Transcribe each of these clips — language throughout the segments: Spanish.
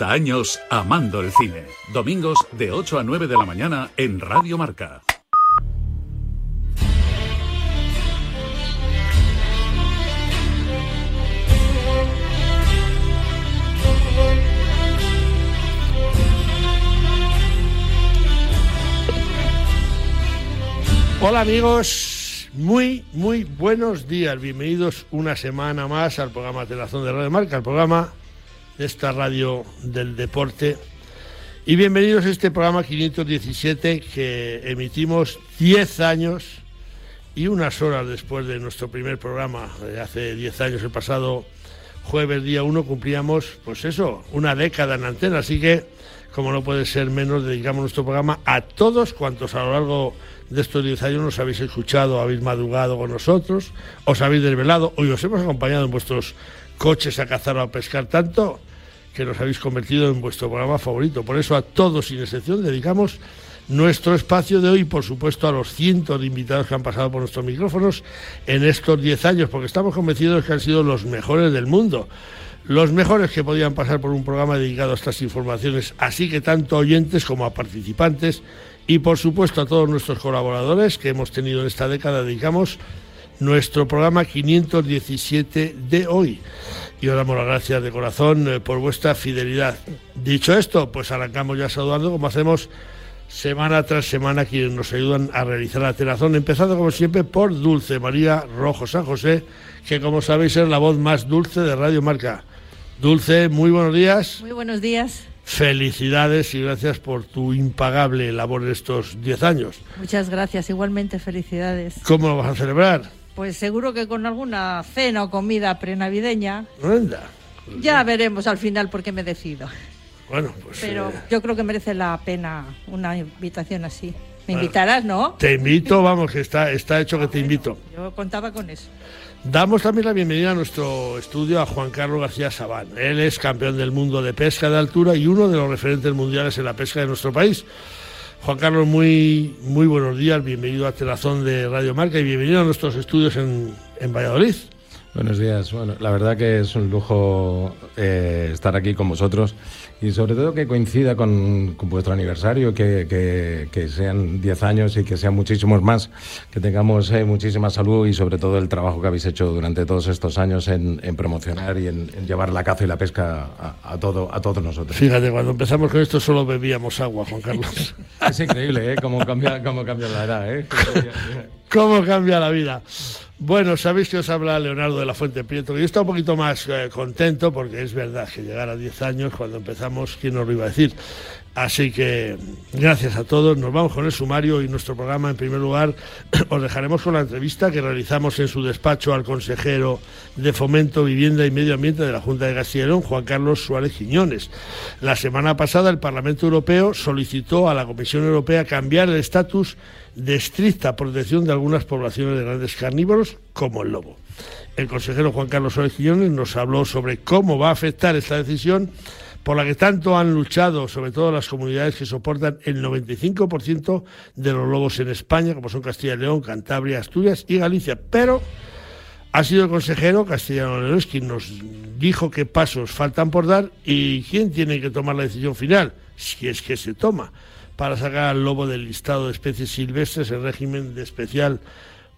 30 años amando el cine. Domingos de 8 a 9 de la mañana en Radio Marca. Hola amigos, muy, muy buenos días. Bienvenidos una semana más al programa Telazón de Radio Marca, el programa de esta radio del deporte. Y bienvenidos a este programa 517 que emitimos 10 años y unas horas después de nuestro primer programa, de hace 10 años, el pasado jueves día 1, cumplíamos, pues eso, una década en antena. Así que, como no puede ser menos, dedicamos nuestro programa a todos cuantos a lo largo de estos 10 años nos habéis escuchado, habéis madrugado con nosotros, os habéis desvelado, hoy os hemos acompañado en vuestros coches a cazar o a pescar tanto que nos habéis convertido en vuestro programa favorito. Por eso a todos, sin excepción, dedicamos nuestro espacio de hoy, por supuesto, a los cientos de invitados que han pasado por nuestros micrófonos en estos 10 años, porque estamos convencidos que han sido los mejores del mundo. Los mejores que podían pasar por un programa dedicado a estas informaciones, así que tanto oyentes como a participantes y por supuesto a todos nuestros colaboradores que hemos tenido en esta década, dedicamos nuestro programa 517 de hoy. Y os damos las gracias de corazón eh, por vuestra fidelidad. Dicho esto, pues arrancamos ya saludando como hacemos semana tras semana quienes nos ayudan a realizar la telazón, empezando como siempre por Dulce María Rojo San José, que como sabéis es la voz más dulce de Radio Marca. Dulce, muy buenos días. Muy buenos días. Felicidades y gracias por tu impagable labor en estos 10 años. Muchas gracias, igualmente felicidades. ¿Cómo lo vas a celebrar? Pues seguro que con alguna cena o comida prenavideña. Anda. Ya veremos al final por qué me decido. Bueno, pues. Pero eh, yo creo que merece la pena una invitación así. Me invitarás, ¿no? Te invito, vamos, que está, está hecho que te invito. Yo contaba con eso. Damos también la bienvenida a nuestro estudio a Juan Carlos García Sabán. Él es campeón del mundo de pesca de altura y uno de los referentes mundiales en la pesca de nuestro país. Juan Carlos, muy, muy buenos días, bienvenido a Telazón de Radio Marca y bienvenido a nuestros estudios en, en Valladolid. Buenos días. Bueno, la verdad que es un lujo eh, estar aquí con vosotros y sobre todo que coincida con, con vuestro aniversario, que, que, que sean 10 años y que sean muchísimos más, que tengamos eh, muchísima salud y sobre todo el trabajo que habéis hecho durante todos estos años en, en promocionar y en, en, llevar la caza y la pesca a, a, todo, a todos nosotros. Fíjate, cuando empezamos con esto solo bebíamos agua, Juan Carlos. es increíble, ¿eh? Cómo cambia, cómo cambia la edad, ¿eh? ¿Cómo cambia la vida? Bueno, sabéis que os habla Leonardo de la Fuente Prieto. Yo estoy un poquito más eh, contento porque es verdad que llegar a 10 años, cuando empezamos, ¿quién nos lo iba a decir? Así que gracias a todos. Nos vamos con el sumario y nuestro programa. En primer lugar, os dejaremos con la entrevista que realizamos en su despacho al consejero de Fomento, Vivienda y Medio Ambiente de la Junta de León, Juan Carlos Suárez Quiñones. La semana pasada, el Parlamento Europeo solicitó a la Comisión Europea cambiar el estatus de estricta protección de algunas poblaciones de grandes carnívoros, como el lobo. El consejero Juan Carlos Suárez Quiñones nos habló sobre cómo va a afectar esta decisión por la que tanto han luchado, sobre todo las comunidades que soportan el 95% de los lobos en España, como son Castilla y León, Cantabria, Asturias y Galicia. Pero ha sido el consejero castellano León quien nos dijo qué pasos faltan por dar y quién tiene que tomar la decisión final, si es que se toma, para sacar al lobo del listado de especies silvestres en régimen de especial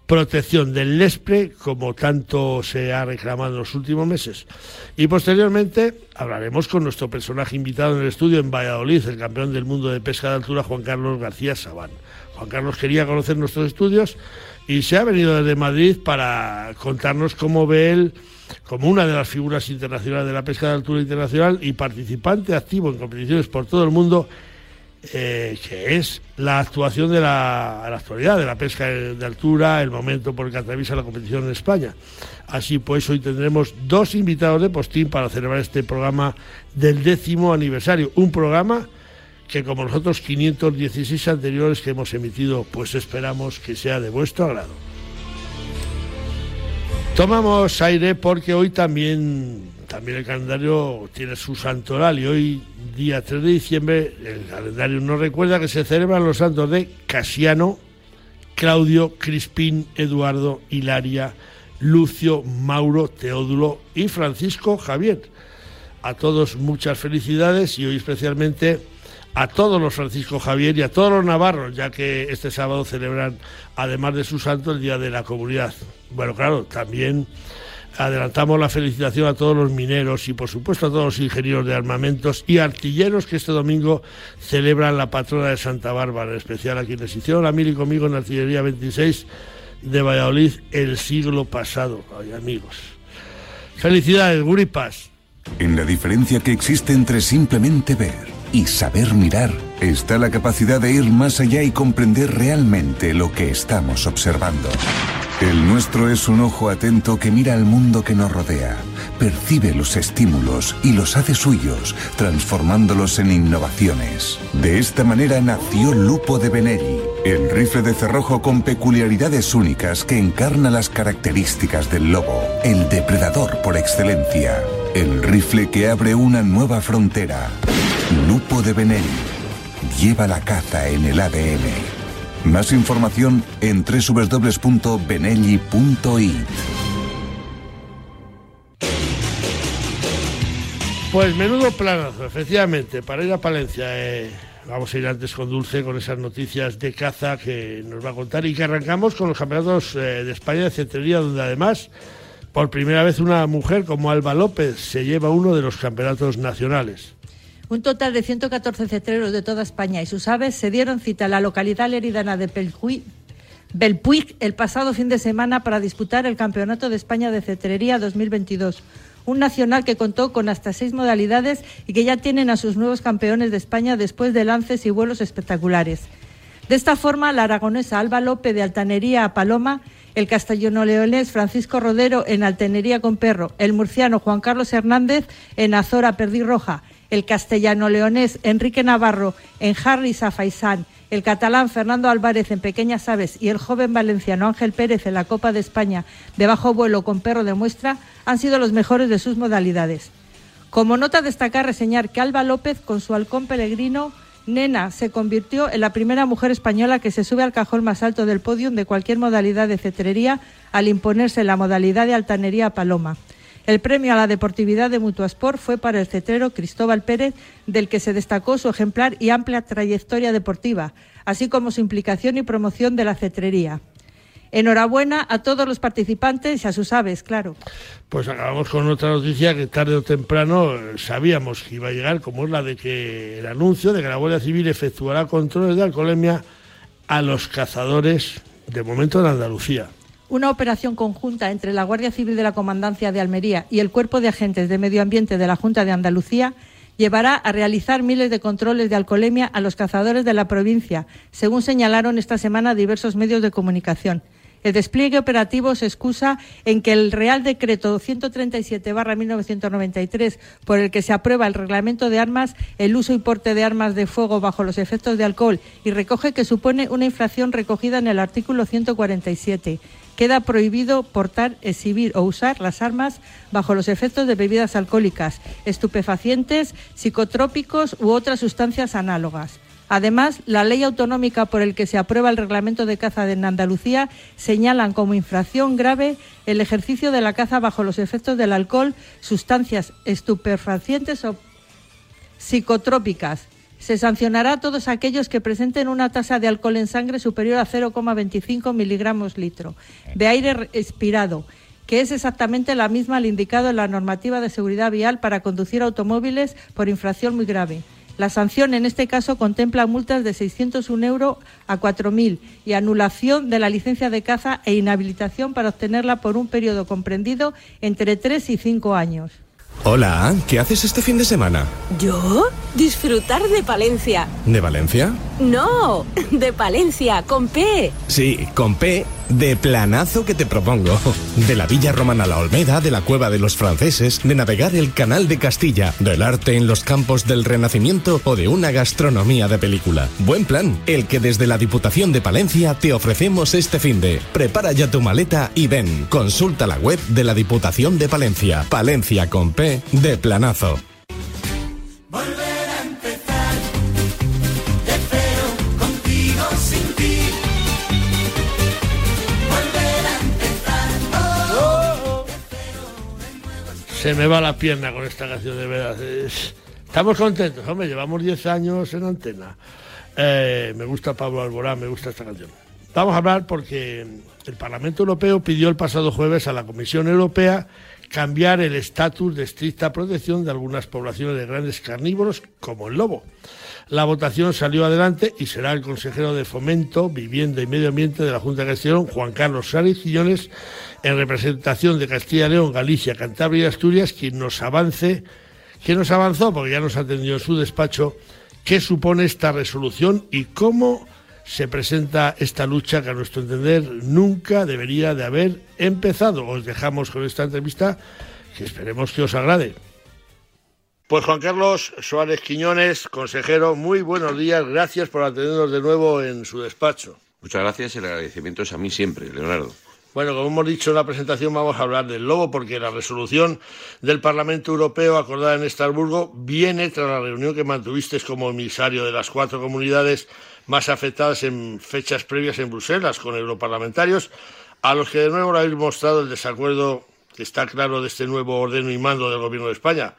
protección del LESPRE, como tanto se ha reclamado en los últimos meses. Y posteriormente hablaremos con nuestro personaje invitado en el estudio en Valladolid, el campeón del mundo de pesca de altura, Juan Carlos García Sabán. Juan Carlos quería conocer nuestros estudios y se ha venido desde Madrid para contarnos cómo ve él como una de las figuras internacionales de la pesca de altura internacional y participante activo en competiciones por todo el mundo, eh, que es la actuación de la, la, actualidad de la pesca de altura, el momento por el que atraviesa la competición en España. Así pues, hoy tendremos dos invitados de postín para celebrar este programa del décimo aniversario. Un programa que, como los otros 516 anteriores que hemos emitido, pues esperamos que sea de vuestro agrado. Tomamos aire porque hoy también, también el calendario tiene su santoral y hoy día 3 de diciembre, el calendario nos recuerda que se celebran los santos de Casiano, Claudio, Crispín, Eduardo, Hilaria, Lucio, Mauro, Teodulo y Francisco Javier. a todos muchas felicidades y hoy especialmente a todos los Francisco Javier y a todos los navarros, ya que este sábado celebran, además de su santo, el Día de la Comunidad. Bueno, claro, también adelantamos la felicitación a todos los mineros y por supuesto a todos los ingenieros de armamentos y artilleros que este domingo celebran la patrona de Santa Bárbara, en especial a quienes hicieron la mil y conmigo en artillería 26 de Valladolid el siglo pasado. Ay, amigos. Felicidades, Guripas. En la diferencia que existe entre simplemente ver y saber mirar está la capacidad de ir más allá y comprender realmente lo que estamos observando. El nuestro es un ojo atento que mira al mundo que nos rodea, percibe los estímulos y los hace suyos, transformándolos en innovaciones. De esta manera nació Lupo de Benelli, el rifle de cerrojo con peculiaridades únicas que encarna las características del lobo, el depredador por excelencia. El rifle que abre una nueva frontera. Lupo de Benelli. Lleva la caza en el ADN. Más información en www.benelli.it. Pues menudo planazo, efectivamente, para ir a Palencia. Eh, vamos a ir antes con Dulce con esas noticias de caza que nos va a contar y que arrancamos con los campeonatos eh, de España de centería, donde además por primera vez una mujer como Alba López se lleva uno de los campeonatos nacionales. Un total de 114 cetreros de toda España y sus aves se dieron cita a la localidad leridana de Belpuig el pasado fin de semana para disputar el Campeonato de España de Cetrería 2022. Un nacional que contó con hasta seis modalidades y que ya tienen a sus nuevos campeones de España después de lances y vuelos espectaculares. De esta forma, la aragonesa Alba López de Altanería a Paloma el castellano-leonés Francisco Rodero en Altenería con Perro, el murciano Juan Carlos Hernández en Azora Roja, el castellano-leonés Enrique Navarro en Harry Safaisán, el catalán Fernando Álvarez en Pequeñas Aves y el joven valenciano Ángel Pérez en la Copa de España de bajo vuelo con perro de muestra han sido los mejores de sus modalidades. Como nota destacar reseñar que Alba López con su halcón peregrino Nena se convirtió en la primera mujer española que se sube al cajón más alto del podio de cualquier modalidad de cetrería al imponerse la modalidad de altanería paloma. El premio a la deportividad de Mutuasport fue para el cetrero Cristóbal Pérez, del que se destacó su ejemplar y amplia trayectoria deportiva, así como su implicación y promoción de la cetrería. Enhorabuena a todos los participantes y a sus aves, claro. Pues acabamos con otra noticia que tarde o temprano eh, sabíamos que iba a llegar, como es la de que el anuncio de que la Guardia Civil efectuará controles de alcoholemia a los cazadores, de momento en Andalucía. Una operación conjunta entre la Guardia Civil de la Comandancia de Almería y el Cuerpo de Agentes de Medio Ambiente de la Junta de Andalucía llevará a realizar miles de controles de alcoholemia a los cazadores de la provincia, según señalaron esta semana diversos medios de comunicación. El despliegue operativo se excusa en que el Real Decreto 137-1993, por el que se aprueba el reglamento de armas, el uso y porte de armas de fuego bajo los efectos de alcohol y recoge que supone una infracción recogida en el artículo 147 queda prohibido portar, exhibir o usar las armas bajo los efectos de bebidas alcohólicas, estupefacientes, psicotrópicos u otras sustancias análogas. Además, la ley autonómica por el que se aprueba el reglamento de caza en Andalucía señalan como infracción grave el ejercicio de la caza bajo los efectos del alcohol, sustancias estupefacientes o psicotrópicas. Se sancionará a todos aquellos que presenten una tasa de alcohol en sangre superior a 0,25 miligramos litro de aire respirado que es exactamente la misma al indicado en la normativa de seguridad vial para conducir automóviles por infracción muy grave. La sanción en este caso contempla multas de 601 euros a 4.000 y anulación de la licencia de caza e inhabilitación para obtenerla por un periodo comprendido entre 3 y 5 años. Hola, ¿qué haces este fin de semana? ¿Yo? Disfrutar de Palencia. ¿De Valencia? No, de Palencia, con P. Sí, con P de planazo que te propongo. De la Villa Romana La Olmeda, de la Cueva de los Franceses, de navegar el Canal de Castilla, del arte en los campos del Renacimiento o de una gastronomía de película. Buen plan, el que desde la Diputación de Palencia te ofrecemos este fin de. Prepara ya tu maleta y ven. Consulta la web de la Diputación de Palencia. Palencia con P de planazo. Se me va la pierna con esta canción, de verdad. Estamos contentos, hombre, llevamos 10 años en antena. Eh, me gusta Pablo Alborán, me gusta esta canción. Vamos a hablar porque el Parlamento Europeo pidió el pasado jueves a la Comisión Europea cambiar el estatus de estricta protección de algunas poblaciones de grandes carnívoros, como el lobo. La votación salió adelante y será el consejero de Fomento, Vivienda y Medio Ambiente de la Junta de Gestión, Juan Carlos Quiñones, en representación de Castilla y León, Galicia, Cantabria y Asturias, quien nos avance, quien nos avanzó, porque ya nos atendió en su despacho, qué supone esta resolución y cómo se presenta esta lucha que a nuestro entender nunca debería de haber empezado. Os dejamos con esta entrevista que esperemos que os agrade. Pues Juan Carlos Suárez Quiñones, consejero, muy buenos días, gracias por atendernos de nuevo en su despacho. Muchas gracias, el agradecimiento es a mí siempre, Leonardo. Bueno, como hemos dicho en la presentación, vamos a hablar del lobo, porque la resolución del Parlamento Europeo acordada en Estrasburgo viene tras la reunión que mantuviste como emisario de las cuatro comunidades más afectadas en fechas previas en Bruselas con europarlamentarios, a los que de nuevo le habéis mostrado el desacuerdo que está claro de este nuevo ordeno y mando del Gobierno de España.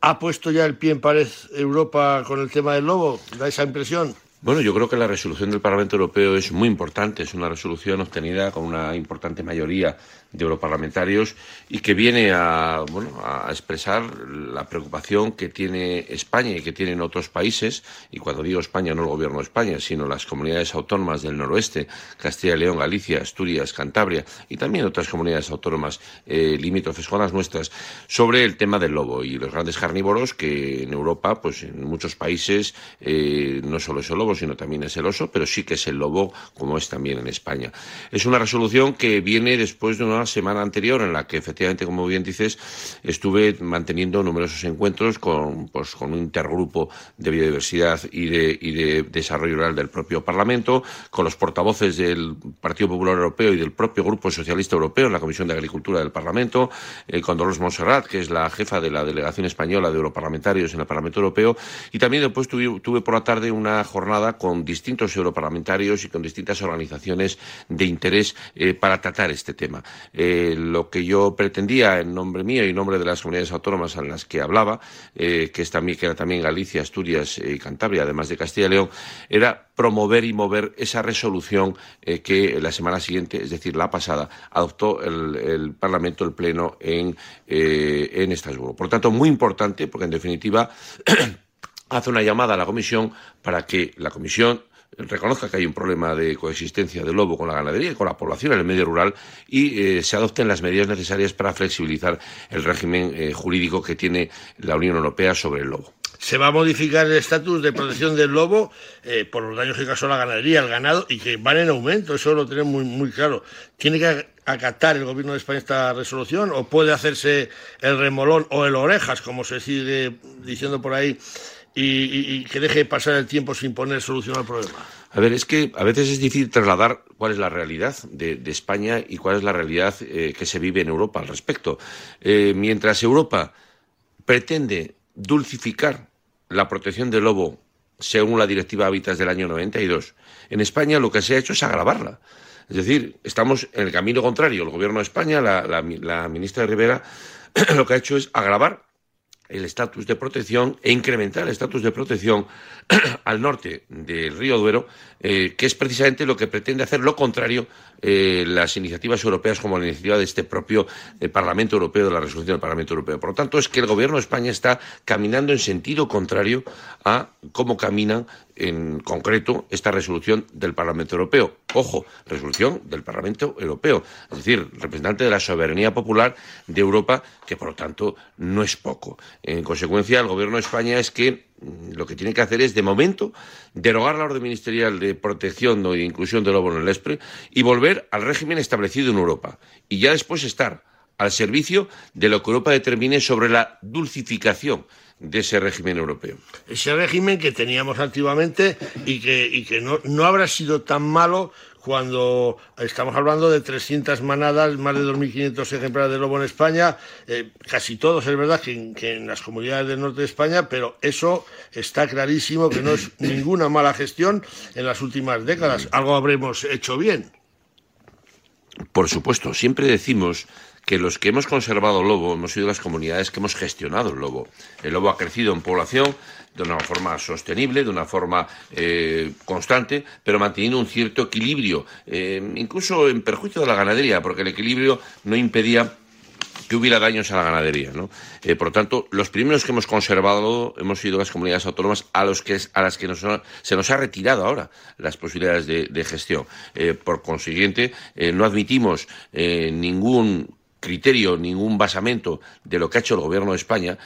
¿Ha puesto ya el pie en pared Europa con el tema del lobo? ¿Da esa impresión? Bueno, yo creo que la resolución del Parlamento Europeo es muy importante. Es una resolución obtenida con una importante mayoría de europarlamentarios y que viene a, bueno, a expresar la preocupación que tiene España y que tienen otros países, y cuando digo España no el gobierno de España, sino las comunidades autónomas del noroeste, Castilla y León, Galicia, Asturias, Cantabria y también otras comunidades autónomas eh, limítrofes con las nuestras, sobre el tema del lobo y los grandes carnívoros que en Europa, pues en muchos países, eh, no solo es el lobo, sino también es el oso, pero sí que es el lobo, como es también en España. Es una resolución que viene después de una semana anterior en la que efectivamente, como bien dices, estuve manteniendo numerosos encuentros con, pues, con un intergrupo de biodiversidad y de, y de desarrollo rural del propio Parlamento, con los portavoces del Partido Popular Europeo y del propio Grupo Socialista Europeo en la Comisión de Agricultura del Parlamento, eh, con Dolores Monserrat, que es la jefa de la delegación española de europarlamentarios en el Parlamento Europeo, y también después tuve, por la tarde una jornada con distintos europarlamentarios y con distintas organizaciones de interés eh, para tratar este tema. Eh, lo que yo pretendía en nombre mío y en nombre de las comunidades autónomas en las que hablaba, eh, que, es también, que era también Galicia, Asturias y Cantabria, además de Castilla y León, era promover y mover esa resolución que la semana siguiente, es decir, la pasada, adoptó el, Parlamento, el Pleno, en, en Estrasburgo. Por tanto, muy importante, porque en definitiva hace una llamada a la Comisión para que la Comisión reconozca que hay un problema de coexistencia del lobo con la ganadería y con la población en el medio rural y eh, se adopten las medidas necesarias para flexibilizar el régimen eh, jurídico que tiene la Unión Europea sobre el lobo. Se va a modificar el estatus de protección del lobo eh, por los daños que causó la ganadería, el ganado, y que van en aumento, eso lo tenemos muy, muy claro. ¿Tiene que acatar el Gobierno de España esta resolución o puede hacerse el remolón o el orejas, como se sigue diciendo por ahí, y, que deje pasar el tiempo sin poner solución al problema? A ver, es que a veces es difícil trasladar cuál es la realidad de, España y cuál es la realidad eh, que se vive en Europa al respecto. Eh, mientras Europa pretende dulcificar la protección del lobo según la Directiva Hábitats del año 92, en España lo que se ha hecho es agravarla. Es decir, estamos en el camino contrario. El Gobierno de España, la, la ministra de Rivera, lo que ha hecho es agravar el estatus de protección e incrementar el estatus de protección al norte del río Duero, eh, que es precisamente lo que pretende hacer lo contrario eh, las iniciativas europeas como la iniciativa de este propio eh, Parlamento Europeo, de la resolución del Parlamento Europeo. Por lo tanto, es que el Gobierno de España está caminando en sentido contrario a cómo caminan en concreto esta resolución del Parlamento Europeo. Ojo, resolución del Parlamento Europeo, es decir, representante de la soberanía popular de Europa, que por lo tanto no es poco. En consecuencia, el Gobierno de España es que lo que tiene que hacer es, de momento, derogar la orden ministerial de protección de inclusión del lobo en el ESPRE y volver al régimen establecido en Europa. Y ya después estar al servicio de lo que Europa determine sobre la dulcificación de ese régimen europeo. Ese régimen que teníamos antiguamente y que, y que no, no habrá sido tan malo cuando estamos hablando de 300 manadas, más de 2.500 ejemplares de lobo en España, eh, casi todos es verdad que en, que en, las comunidades del norte de España, pero eso está clarísimo que no es ninguna mala gestión en las últimas décadas. Algo habremos hecho bien. Por supuesto, siempre decimos que los que hemos conservado el lobo hemos sido las comunidades que hemos gestionado el lobo. El lobo ha crecido en población de una forma sostenible, de una forma eh, constante, pero manteniendo un cierto equilibrio, eh, incluso en perjuicio de la ganadería, porque el equilibrio no impedía que hubiera daños a la ganadería. ¿no? Eh, por lo tanto, los primeros que hemos conservado hemos sido las comunidades autónomas a, los que, a las que se nos ha retirado ahora las posibilidades de, gestión. Por consiguiente, no admitimos ningún criterio, ningún basamento de lo que ha hecho el Gobierno de España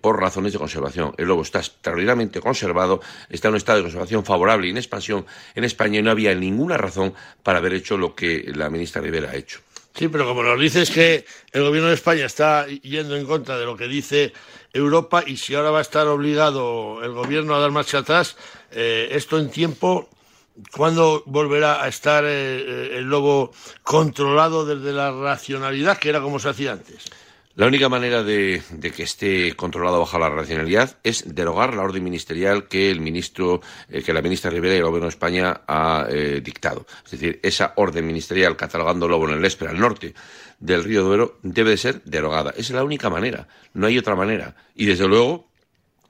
por razones de conservación. El lobo está extraordinariamente conservado, está en un estado de conservación favorable y en expansión en España y no había ninguna razón para haber hecho lo que la ministra Rivera ha hecho. Sí, pero como nos dices que el gobierno de España está yendo en contra de lo que dice Europa y si ahora va a estar obligado el gobierno a dar marcha atrás, eh, esto en tiempo, ¿cuándo volverá a estar eh, eh, el lobo controlado desde la racionalidad que era como se hacía antes? La única manera de, que esté controlado bajo la racionalidad es derogar la orden ministerial que el ministro, eh, que la ministra Rivera y el Gobierno de España ha dictado. Es decir, esa orden ministerial catalogando lobo en el Esper al norte del río Duero debe de ser derogada. Esa es la única manera. No hay otra manera. Y desde luego,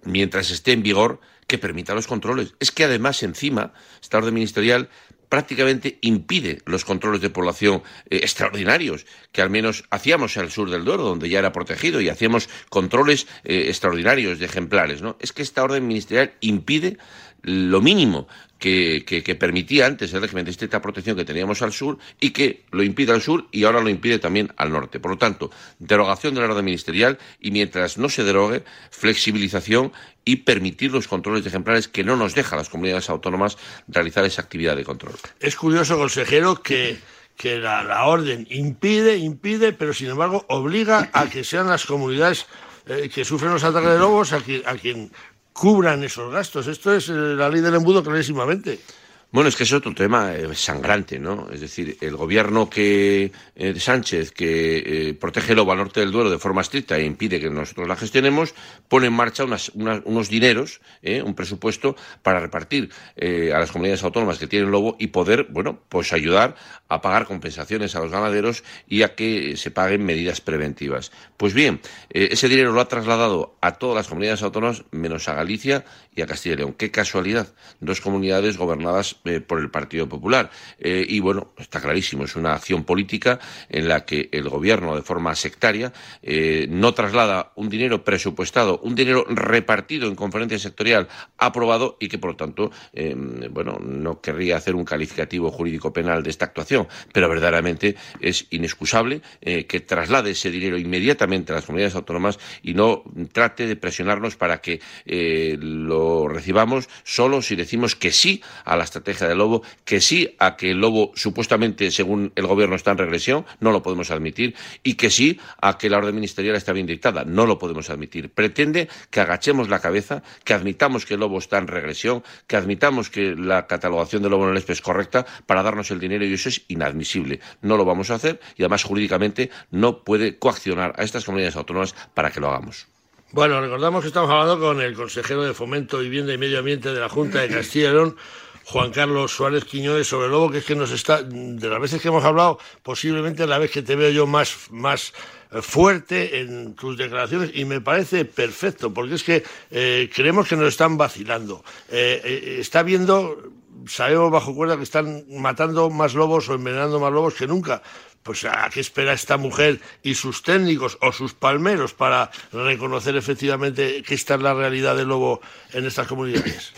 mientras esté en vigor, que permita los controles. Es que además encima esta orden ministerial prácticamente impide los controles de población eh, extraordinarios que al menos hacíamos al sur del Duero, donde ya era protegido, y hacíamos controles eh, extraordinarios de ejemplares. ¿no? Es que esta orden ministerial impide lo mínimo que, permitía antes el régimen de estricta protección que teníamos al sur y que lo impide al sur y ahora lo impide también al norte. Por lo tanto, derogación de la orden ministerial y mientras no se derogue, flexibilización y permitir los controles ejemplares que no nos deja las comunidades autónomas realizar esa actividad de control. Es curioso, consejero, que la, orden impide, impide, pero sin embargo obliga a que sean las comunidades eh, que sufren los ataques de lobos a quien cubran esos gastos. Esto es eh, la ley del embudo clarísimamente. Bueno, es que es otro tema eh, sangrante, ¿no? Es decir, el gobierno que eh, de Sánchez, que protege el lobo al norte del Duero de forma estricta e impide que nosotros la gestionemos, pone en marcha unos dineros, un presupuesto para repartir a las comunidades autónomas que tienen lobo y poder, bueno, pues ayudar a pagar compensaciones a los ganaderos y a que se paguen medidas preventivas. Pues bien, ese dinero lo ha trasladado a todas las comunidades autónomas menos a Galicia y a Castilla y León. Qué casualidad, dos comunidades gobernadas eh, por el Partido Popular. Eh, y bueno, está clarísimo, es una acción política en la que el gobierno, de forma sectaria, eh, no traslada un dinero presupuestado, un dinero repartido en conferencia sectorial aprobado y que, por lo tanto, bueno, no querría hacer un calificativo jurídico penal de esta actuación, pero verdaderamente es inexcusable que traslade ese dinero inmediatamente a las comunidades autónomas y no trate de presionarnos para que lo recibamos solo si decimos que sí a la estrategia del lobo, que sí a que el lobo supuestamente, según el gobierno, está en regresión, no lo podemos admitir, y que sí a que la orden ministerial está bien dictada, no lo podemos admitir. Pretende que agachemos la cabeza, que admitamos que el lobo está en regresión, que admitamos que la catalogación del lobo en el ESPE es correcta para darnos el dinero y eso es inadmisible. No lo vamos a hacer y además jurídicamente no puede coaccionar a estas comunidades autónomas para que lo hagamos. Bueno, recordamos que estamos hablando con el consejero de Fomento, Vivienda y Medio Ambiente de la Junta de Castilla y León, Juan Carlos Suárez Quiñones, sobre lobo, que es que nos está, de las veces que hemos hablado, posiblemente la vez que te veo yo más, más eh, fuerte en tus declaraciones y me parece perfecto, porque es que eh, creemos que nos están vacilando. Eh, está viendo, sabemos bajo cuerda que están matando más lobos o envenenando más lobos que nunca pues a qué espera esta mujer y sus técnicos o sus palmeros para reconocer efectivamente que esta es la realidad del lobo en estas comunidades.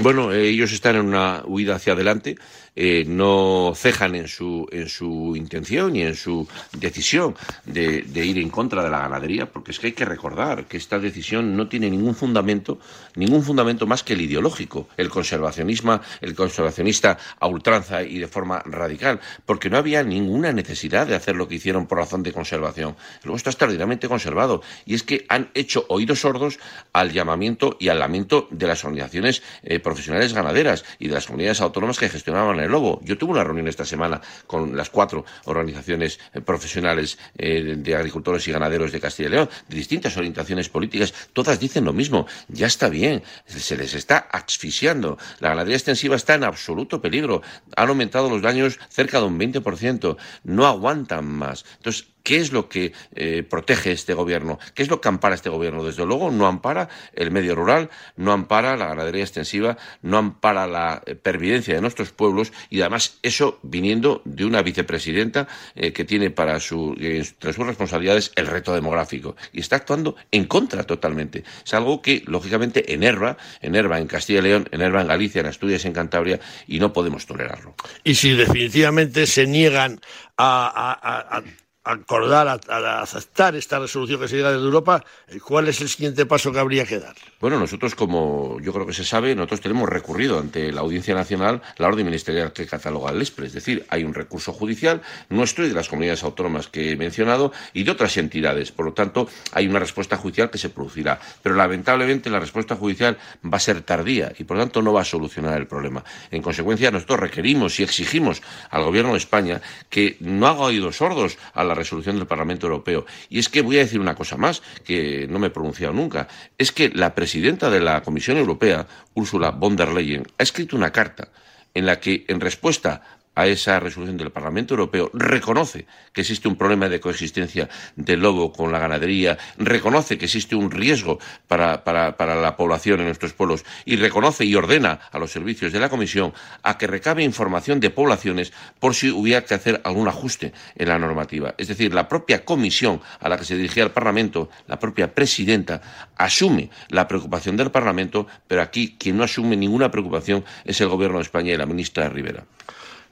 Bueno, ellos están en una huida hacia adelante eh, no cejan en su, en su intención y en su decisión de, ir en contra de la ganadería, porque es que hay que recordar que esta decisión no tiene ningún fundamento, ningún fundamento más que el ideológico, el conservacionismo, el conservacionista a ultranza y de forma radical, porque no había ninguna necesidad de hacer lo que hicieron por razón de conservación. Luego está extraordinariamente conservado y es que han hecho oídos sordos al llamamiento y al lamento de las organizaciones eh, profesionales ganaderas y de las comunidades autónomas que gestionaban el Lobo. Yo tuve una reunión esta semana con las cuatro organizaciones eh, profesionales eh, de agricultores y ganaderos de Castilla y León, de distintas orientaciones políticas. Todas dicen lo mismo. Ya está bien. Se les está asfixiando. La ganadería extensiva está en absoluto peligro. Han aumentado los daños cerca de un 20%. No aguantan más. Entonces, ¿Qué es lo que eh, protege este gobierno? ¿Qué es lo que ampara este gobierno? Desde luego no ampara el medio rural, no ampara la ganadería extensiva, no ampara la eh, pervivencia de nuestros pueblos y además eso viniendo de una vicepresidenta eh, que tiene para su, entre sus responsabilidades el reto demográfico y está actuando en contra totalmente. Es algo que lógicamente enerva, enerva en Castilla y León, enerva en Galicia, en Asturias, en Cantabria y no podemos tolerarlo. Y si definitivamente se niegan a acordar, a, aceptar esta resolución que se llega desde Europa, eh, ¿cuál es el siguiente paso que habría que dar? Bueno, nosotros, como yo creo que se sabe, nosotros tenemos recurrido ante la Audiencia Nacional la orden ministerial que cataloga el ESPRE. Es decir, hay un recurso judicial nuestro y de las comunidades autónomas que he mencionado y de otras entidades. Por lo tanto, hay una respuesta judicial que se producirá. Pero lamentablemente la respuesta judicial va a ser tardía y por lo tanto no va a solucionar el problema. En consecuencia, nosotros requerimos y exigimos al Gobierno de España que no haga oídos sordos a la resolución del Parlamento Europeo. Y es que voy a decir una cosa más, que no me he pronunciado nunca. Es que la presidenta de la Comisión Europea, Ursula von der Leyen, ha escrito una carta en la que, en respuesta a esa resolución del Parlamento Europeo, reconoce que existe un problema de coexistencia del lobo con la ganadería, reconoce que existe un riesgo para, la población en nuestros pueblos y reconoce y ordena a los servicios de la Comisión a que recabe información de poblaciones por si hubiera que hacer algún ajuste en la normativa. Es decir, la propia Comisión a la que se dirigía el Parlamento, la propia presidenta, asume la preocupación del Parlamento, pero aquí quien no asume ninguna preocupación es el Gobierno de España y la ministra Rivera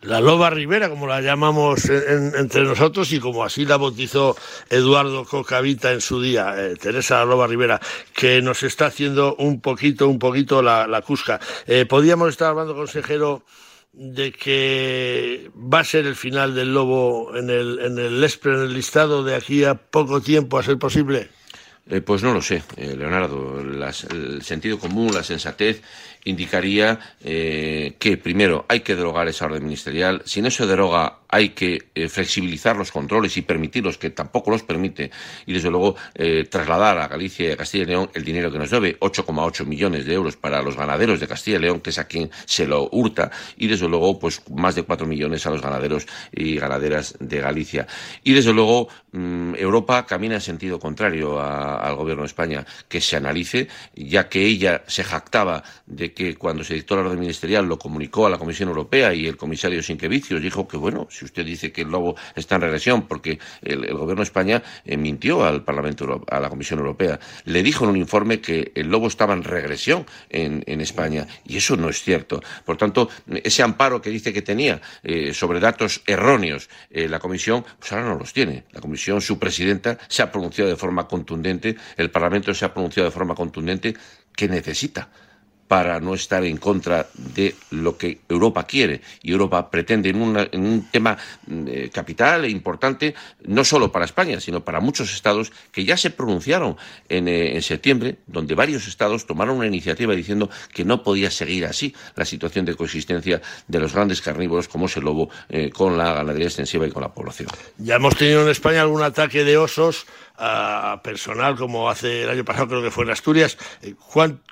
la Loba Rivera, como la llamamos entre nosotros y como así la bautizó Eduardo Cocavita en su día, eh, Teresa Loba Rivera, que nos está haciendo un poquito, un poquito la, cusca. Eh, podíamos estar hablando, consejero, de que va a ser el final del lobo en el, en el ESPRE, en el listado de aquí a poco tiempo, a ser posible. Eh, pues no lo sé, Leonardo. el sentido común, la sensatez indicaría eh, que, primero, hay que derogar esa orden ministerial. Si no se deroga, hay que eh, flexibilizar los controles y permitirlos, que tampoco los permite, y desde luego eh, trasladar a Galicia y a Castilla y León el dinero que nos debe, 8,8 millones de euros para los ganaderos de Castilla y León, que es a quien se lo hurta, y desde luego, pues más de 4 millones a los ganaderos y ganaderas de Galicia. Y desde luego, mm, Europa camina en sentido contrario al gobierno de España, que se analice, ya que ella se jactaba de que cuando se dictó la orden ministerial lo comunicó a la Comisión Europea y el comisario Sinquevicius dijo que, bueno, usted dice que el lobo está en regresión, porque el, gobierno de España eh, mintió al Parlamento, a la Comisión Europea, le dijo en un informe que el lobo estaba en regresión en, España, y eso no es cierto. Por tanto, ese amparo que dice que tenía eh, sobre datos erróneos eh, la Comisión, pues ahora no los tiene. La Comisión, su presidenta, se ha pronunciado de forma contundente, el Parlamento se ha pronunciado de forma contundente que necesita para no estar en contra de lo que Europa quiere. Y Europa pretende en, un tema mm, eh, capital e importante, no solo para España, sino para muchos estados que ya se pronunciaron en, eh, septiembre, donde varios estados tomaron una iniciativa diciendo que no podía seguir así la situación de coexistencia de los grandes carnívoros como es el lobo eh, con la ganadería extensiva y con la población. Ya hemos tenido en España algún ataque de osos personal como hace el año pasado creo que fue en Asturias.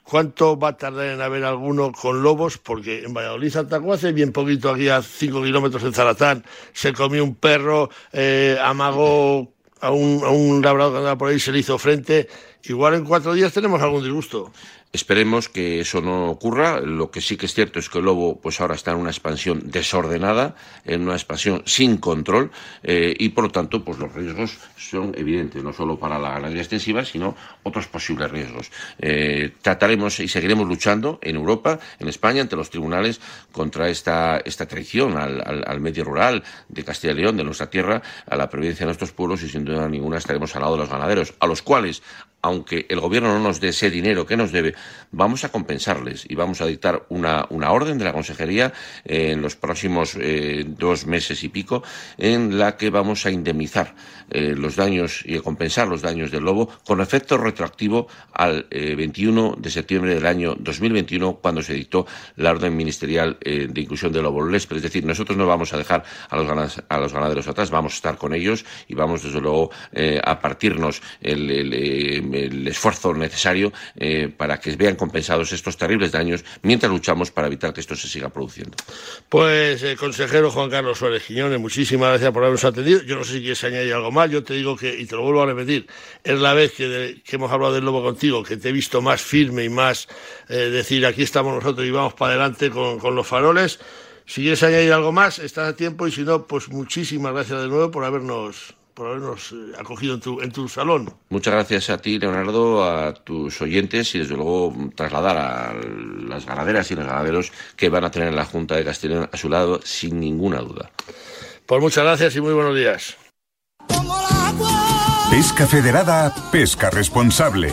¿Cuánto va a tardar en haber alguno con lobos? Porque en Valladolid atacó hace bien poquito aquí a cinco kilómetros en Zaratán, se comió un perro, eh, amagó a un, a un labrador que andaba por ahí, se le hizo frente. Igual en cuatro días tenemos algún disgusto. Esperemos que eso no ocurra. Lo que sí que es cierto es que el lobo, pues ahora está en una expansión desordenada, en una expansión sin control, eh, y por lo tanto, pues los riesgos son evidentes, no solo para la ganadería extensiva, sino otros posibles riesgos. Eh, trataremos y seguiremos luchando en Europa, en España, ante los tribunales contra esta, esta traición al, al, medio rural de Castilla y León, de nuestra tierra, a la previdencia de nuestros pueblos, y sin duda ninguna estaremos al lado de los ganaderos, a los cuales aunque el gobierno no nos dé ese dinero que nos debe, vamos a compensarles y vamos a dictar una, orden de la Consejería en los próximos eh, dos meses y pico en la que vamos a indemnizar eh, los daños y a compensar los daños del lobo con efecto retroactivo al 21 eh, de septiembre del año 2021 cuando se dictó la orden ministerial de inclusión del lobo lespre. Es decir, nosotros no vamos a dejar a los, a los ganaderos atrás, vamos a estar con ellos y vamos desde luego a partirnos el esfuerzo necesario eh, para que vean compensados estos terribles daños mientras luchamos para evitar que esto se siga produciendo. Pues, eh, consejero Juan Carlos Suárez Quiñones, muchísimas gracias por habernos atendido. Yo no sé si quieres añadir algo más. Yo te digo que, y te lo vuelvo a repetir, es la vez que, hemos hablado del lobo contigo, que te he visto más firme y más eh, decir aquí estamos nosotros y vamos para adelante con, con los faroles. Si quieres añadir algo más, estás a tiempo y si no, pues muchísimas gracias de nuevo por habernos por habernos eh, acogido en tu, en tu salón. Muchas gracias a ti, Leonardo, a tus oyentes y desde luego trasladar a las ganaderas y los ganaderos que van a tener la Junta de Castellón a su lado sin ninguna duda. Pues muchas gracias y muy buenos días. Pesca Federada, pesca responsable.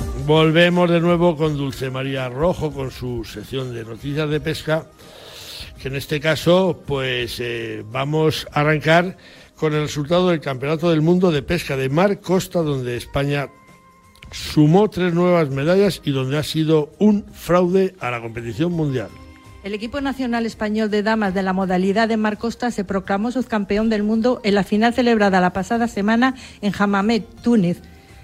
Volvemos de nuevo con Dulce María Rojo con su sección de noticias de pesca, que en este caso pues eh, vamos a arrancar con el resultado del Campeonato del Mundo de Pesca de Mar Costa, donde España sumó tres nuevas medallas y donde ha sido un fraude a la competición mundial. El equipo nacional español de damas de la modalidad de Mar Costa se proclamó subcampeón del mundo en la final celebrada la pasada semana en Hammamet, Túnez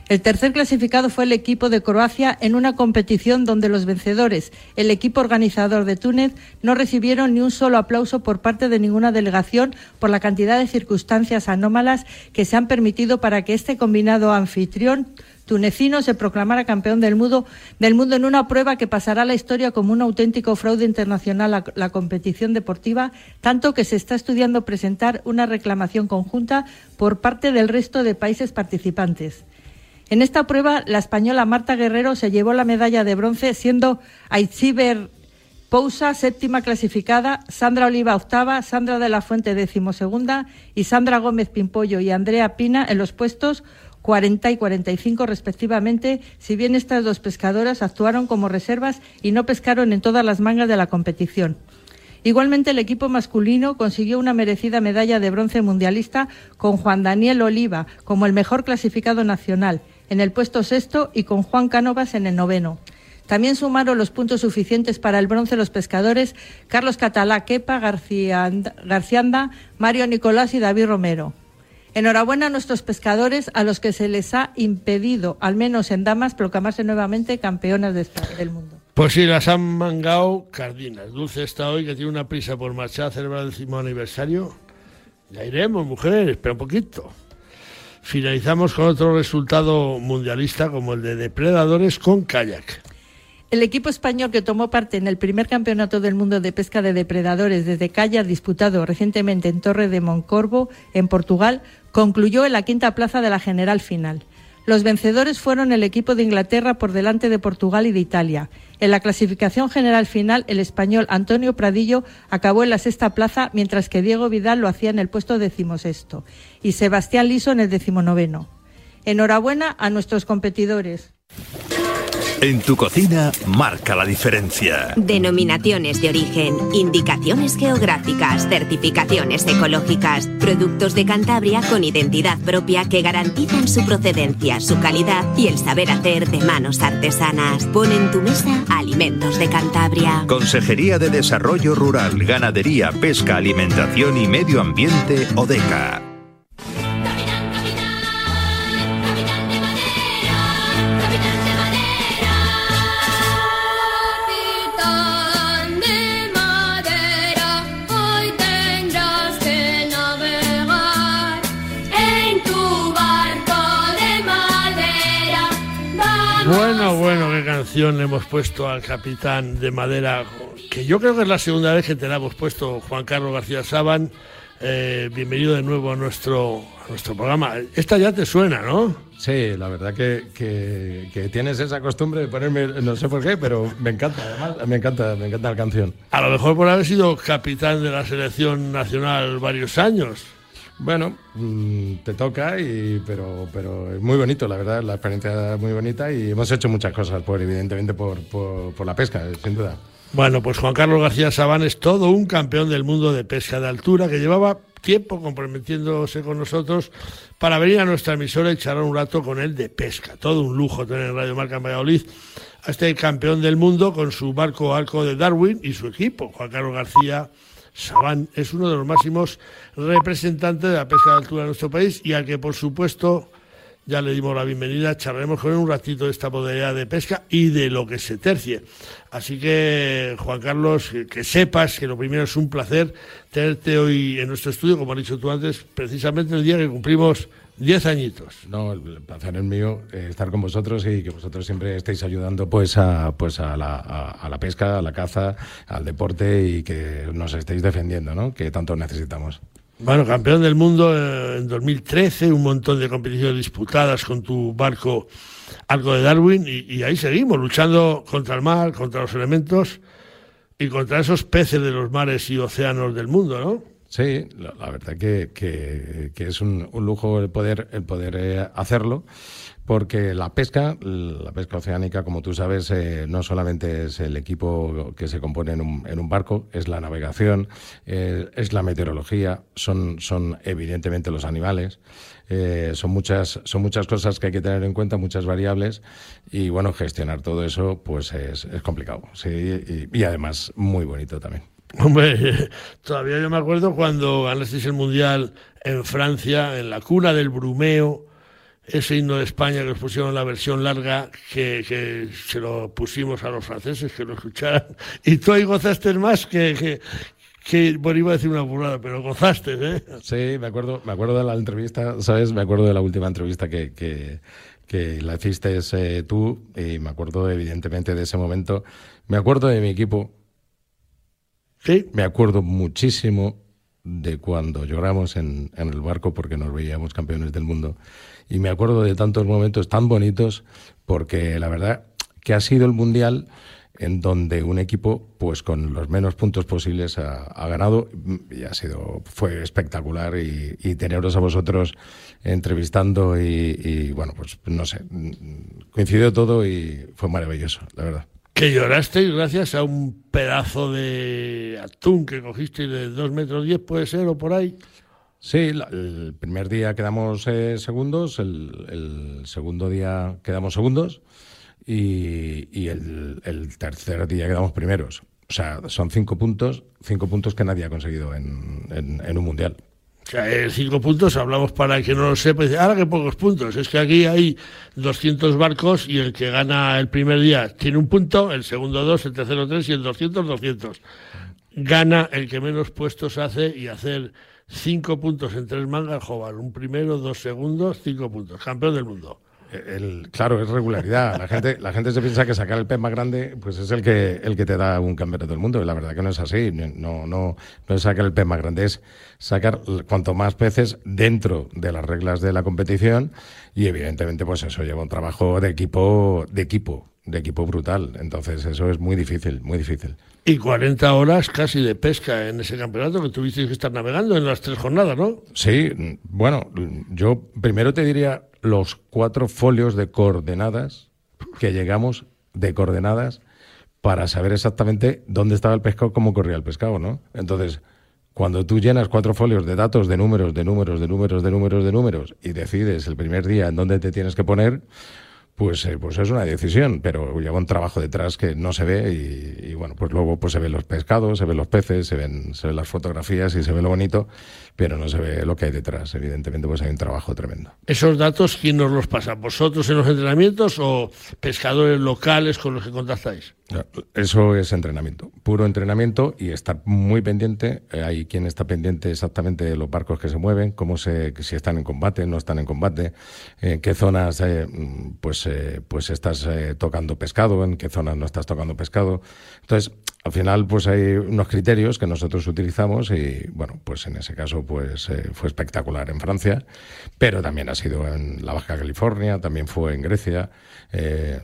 el tercer clasificado fue el equipo de Croacia en una competición donde los vencedores, el equipo organizador de Túnez, no recibieron ni un solo aplauso por parte de ninguna delegación por la cantidad de circunstancias anómalas que se han permitido para que este combinado anfitrión tunecino se proclamara campeón del mundo, en una prueba que pasará a la historia como un auténtico fraude internacional a la competición deportiva, tanto que se está estudiando presentar una reclamación conjunta por parte del resto de países participantes. En esta prueba, la española Marta Guerrero se llevó la medalla de bronce, siendo Aitziber Pousa séptima clasificada, Sandra Oliva octava, Sandra de la Fuente decimosegunda y Sandra Gómez Pimpollo y Andrea Pina en los puestos 40 y 45 respectivamente, si bien estas dos pescadoras actuaron como reservas y no pescaron en todas las mangas de la competición. Igualmente, el equipo masculino consiguió una merecida medalla de bronce mundialista con Juan Daniel Oliva como el mejor clasificado nacional en el puesto sexto y con Juan Cánovas en el noveno. También sumaron los puntos suficientes para el bronce los pescadores Carlos Catalá, Kepa, Garcianda, Mario Nicolás y David Romero. Enhorabuena a nuestros pescadores a los que se les ha impedido, al menos en damas, proclamarse nuevamente campeonas del mundo. Pues sí, las han mangado cardinas. Dulce está hoy que tiene una prisa por marchar a celebrar el décimo aniversario. Ya iremos, mujer, espera un poquito. Finalizamos con otro resultado mundialista como el de depredadores con kayak. El equipo español que tomó parte en el primer campeonato del mundo de pesca de depredadores desde kayak disputado recientemente en Torre de Moncorvo, en Portugal, concluyó en la quinta plaza de la general final. Los vencedores fueron el equipo de Inglaterra por delante de Portugal y de Italia. En la clasificación general final, el español Antonio Pradillo acabó en la sexta plaza, mientras que Diego Vidal lo hacía en el puesto decimosexto y Sebastián Liso en el decimonoveno. Enhorabuena a nuestros competidores. En tu cocina marca la diferencia. Denominaciones de origen, indicaciones geográficas, certificaciones ecológicas, productos de Cantabria con identidad propia que garantizan su procedencia, su calidad y el saber hacer de manos artesanas. Pon en tu mesa alimentos de Cantabria. Consejería de Desarrollo Rural, Ganadería, Pesca, Alimentación y Medio Ambiente, ODECA. Canción le hemos puesto al capitán de madera, que yo creo que es la segunda vez que te la hemos puesto, Juan Carlos García Saban. Eh, bienvenido de nuevo a nuestro, nuestro programa. Esta ya te suena, ¿no? Sí, la verdad que, que, tienes esa costumbre de ponerme, no sé por qué, pero me encanta, además, me encanta, me encanta la canción. A lo mejor por haber sido capitán de la selección nacional varios años. Bueno, mm, te toca, y, pero, pero es muy bonito, la verdad, la experiencia es muy bonita y hemos hecho muchas cosas, por, evidentemente, por, por, la pesca, sin duda. Bueno, pues Juan Carlos García Sabán es todo un campeón del mundo de pesca de altura que llevaba tiempo comprometiéndose con nosotros para venir a nuestra emisora y charlar un rato con él de pesca. Todo un lujo tener en Radio Marca en Valladolid a este campeón del mundo con su barco Arco de Darwin y su equipo, Juan Carlos García Sabán es uno de los máximos representantes de la pesca de altura de nuestro país y al que, por supuesto, ya le dimos la bienvenida, charlaremos con él un ratito de esta modalidad de pesca y de lo que se tercie. Así que, Juan Carlos, que sepas que lo primero es un placer tenerte hoy en nuestro estudio, como has dicho tú antes, precisamente el día que cumplimos Diez añitos. No, el placer es mío eh, estar con vosotros y que vosotros siempre estéis ayudando pues a, pues a la, a, la pesca, a la caza, al deporte y que nos estéis defendiendo, ¿no? Que tanto necesitamos. Bueno, campeón del mundo eh, en 2013, un montón de competiciones disputadas con tu barco Arco de Darwin y, y ahí seguimos luchando contra el mar, contra los elementos y contra esos peces de los mares y océanos del mundo, ¿no? Sí, la, verdad que, que, es un, lujo el poder, el poder eh, hacerlo, porque la pesca, la pesca oceánica, como tú sabes, eh, no solamente es el equipo que se compone en un, en un barco, es la navegación, eh, es la meteorología, son, son evidentemente los animales. son muchas son muchas cosas que hay que tener en cuenta, muchas variables y bueno gestionar todo eso pues es, es complicado sí y además muy bonito también. Hombre, todavía yo me acuerdo cuando ganasteis el Mundial en Francia, en la cuna del Brumeo, ese himno de España que os pusieron la versión larga, que, se lo pusimos a los franceses que lo escucharan. Y tú ahí gozaste más que, que, bueno, iba a decir una burrada, pero gozaste, ¿eh? Sí, me acuerdo, me acuerdo de la entrevista, ¿sabes? Me acuerdo de la última entrevista que, que, que la hiciste eh, tú y me acuerdo evidentemente de ese momento. Me acuerdo de mi equipo, Sí. Me acuerdo muchísimo de cuando lloramos en, el barco porque nos veíamos campeones del mundo. Y me acuerdo de tantos momentos tan bonitos porque la verdad que ha sido el Mundial en donde un equipo, pues con los menos puntos posibles, ha, ganado y ha sido, fue espectacular y, teneros a vosotros entrevistando y, y, bueno, pues no sé, coincidió todo y fue maravilloso, la verdad. Que llorasteis gracias a un pedazo de atún que cogisteis de dos metros diez, puede ser, o por ahí. Sí, el primer día quedamos eh, segundos, el, segundo día quedamos segundos y, el, tercer día quedamos primeros. O sea, son cinco puntos, cinco puntos que nadie ha conseguido en un mundial. O sea, cinco puntos, hablamos para que no lo sepa, dice, ahora que pocos puntos. Es que aquí hay 200 barcos y el que gana el primer día tiene un punto, el segundo dos, el tercero tres y el 200, 200. Gana el que menos puestos hace y hacer cinco puntos en tres mangas, joder, un primero, dos segundos, cinco puntos. Campeón del mundo. El, claro, es regularidad. La gente, la gente se piensa que sacar el pez más grande pues es el que, el que te da un campeonato del mundo. Y la verdad que no es así. No, no, no es sacar el pez más grande, es sacar cuanto más peces dentro de las reglas de la competición. Y evidentemente, pues eso lleva un trabajo de equipo, de equipo, de equipo brutal. Entonces, eso es muy difícil, muy difícil. Y 40 horas casi de pesca en ese campeonato que tuviste que estar navegando en las tres jornadas, ¿no? Sí, bueno, yo primero te diría los cuatro folios de coordenadas que llegamos de coordenadas para saber exactamente dónde estaba el pescado, cómo corría el pescado, ¿no? Entonces, cuando tú llenas cuatro folios de datos, de números, de números, de números, de números, de números, y decides el primer día en dónde te tienes que poner, pues, eh, pues es una decisión, pero lleva un trabajo detrás que no se ve y, bueno, pues luego pues se ven los pescados, se ven los peces, se ven, se ven las fotografías y se ve lo bonito, pero no se ve lo que hay detrás. Evidentemente pues hay un trabajo tremendo. ¿Esos datos quién nos los pasa? ¿Vosotros en los entrenamientos o pescadores locales con los que contactáis? Eso es entrenamiento, puro entrenamiento y estar muy pendiente. Eh, hay quien está pendiente exactamente de los barcos que se mueven, cómo se, si están en combate, no están en combate, en qué zonas eh, pues, eh, pues estás tocando pescado, en qué zonas no estás tocando pescado. Entonces, al final, pues hay unos criterios que nosotros utilizamos y, bueno, pues en ese caso, pues fue espectacular en Francia, pero también ha sido en la Baja California, también fue en Grecia,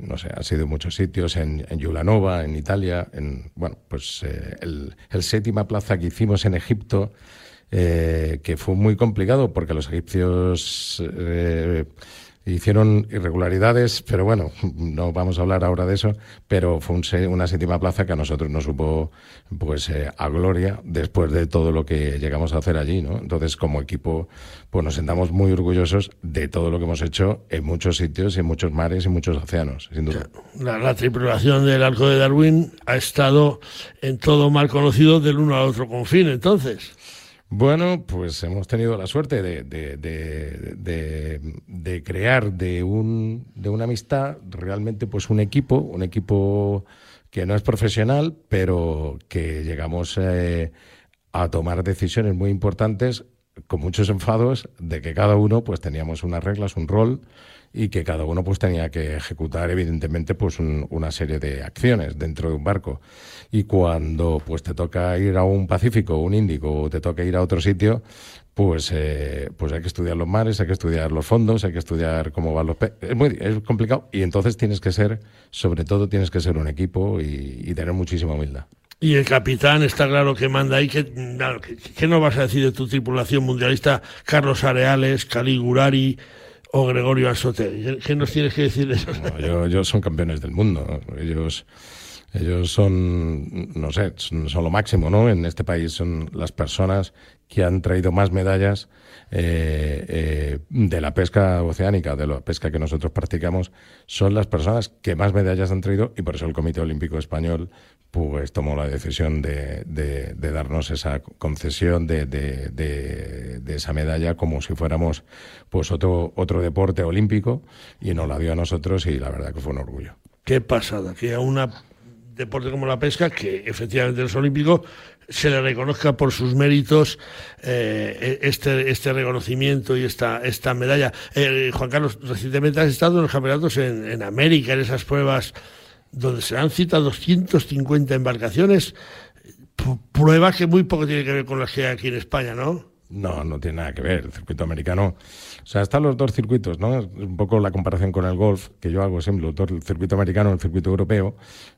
no sé, ha sido en muchos sitios, en, en En Italia, en, bueno, pues eh, el, séptima plaza que hicimos en Egipto, eh, que fue muy complicado porque los egipcios eh, hicieron irregularidades, pero bueno, no vamos a hablar ahora de eso, pero fue una séptima plaza que a nosotros nos supo pues eh, a gloria después de todo lo que llegamos a hacer allí, ¿no? Entonces, como equipo, pues nos sentamos muy orgullosos de todo lo que hemos hecho en muchos sitios, en muchos mares y muchos océanos, sin duda. La, la tripulación del arco de Darwin ha estado en todo mal conocido del uno al otro confín, entonces. Bueno, pues hemos tenido la suerte de, de, crear de, un, de una amistad realmente pues un equipo, un equipo que no es profesional, pero que llegamos eh, a tomar decisiones muy importantes con muchos enfados de que cada uno pues teníamos unas reglas, un rol y que cada uno pues tenía que ejecutar evidentemente pues una serie de acciones dentro de un barco y cuando pues te toca ir a un Pacífico, un Índico o te toca ir a otro sitio pues eh, pues hay que estudiar los mares, hay que estudiar los fondos, hay que estudiar cómo van los pe es muy complicado y entonces tienes que ser sobre todo tienes que ser un equipo y, tener muchísima humildad. Y el capitán está claro que manda ahí. ¿Qué, ¿qué, no vas a decir de tu tripulación mundialista? Carlos Areales, Caligurari, o Gregorio Asote. ¿Qué nos tienes que decir de eso? ellos son campeones del mundo. Ellos, ellos son, no sé, son, lo máximo, ¿no? En este país son las personas que han traído más medallas eh, eh, de la pesca oceánica, de la pesca que nosotros practicamos, son las personas que más medallas han traído y por eso el Comité Olímpico Español pues tomó la decisión de, de, darnos esa concesión de, de, esa medalla como si fuéramos pues otro, otro deporte olímpico y nos la dio a nosotros y la verdad que fue un orgullo. Qué pasada, que a un deporte como la pesca, que efectivamente es olímpico, se le reconozca por sus méritos eh, este, este reconocimiento y esta, esta medalla. Eh, Juan Carlos, recientemente has estado en los campeonatos en América, en esas pruebas donde se han citado 250 embarcaciones, pruebas que muy poco tienen que ver con las que hay aquí en España, ¿no? No, no tiene nada que ver. El circuito americano. O sea, están los dos circuitos, ¿no? Un poco la comparación con el golf, que yo hago siempre, el circuito americano y el circuito europeo.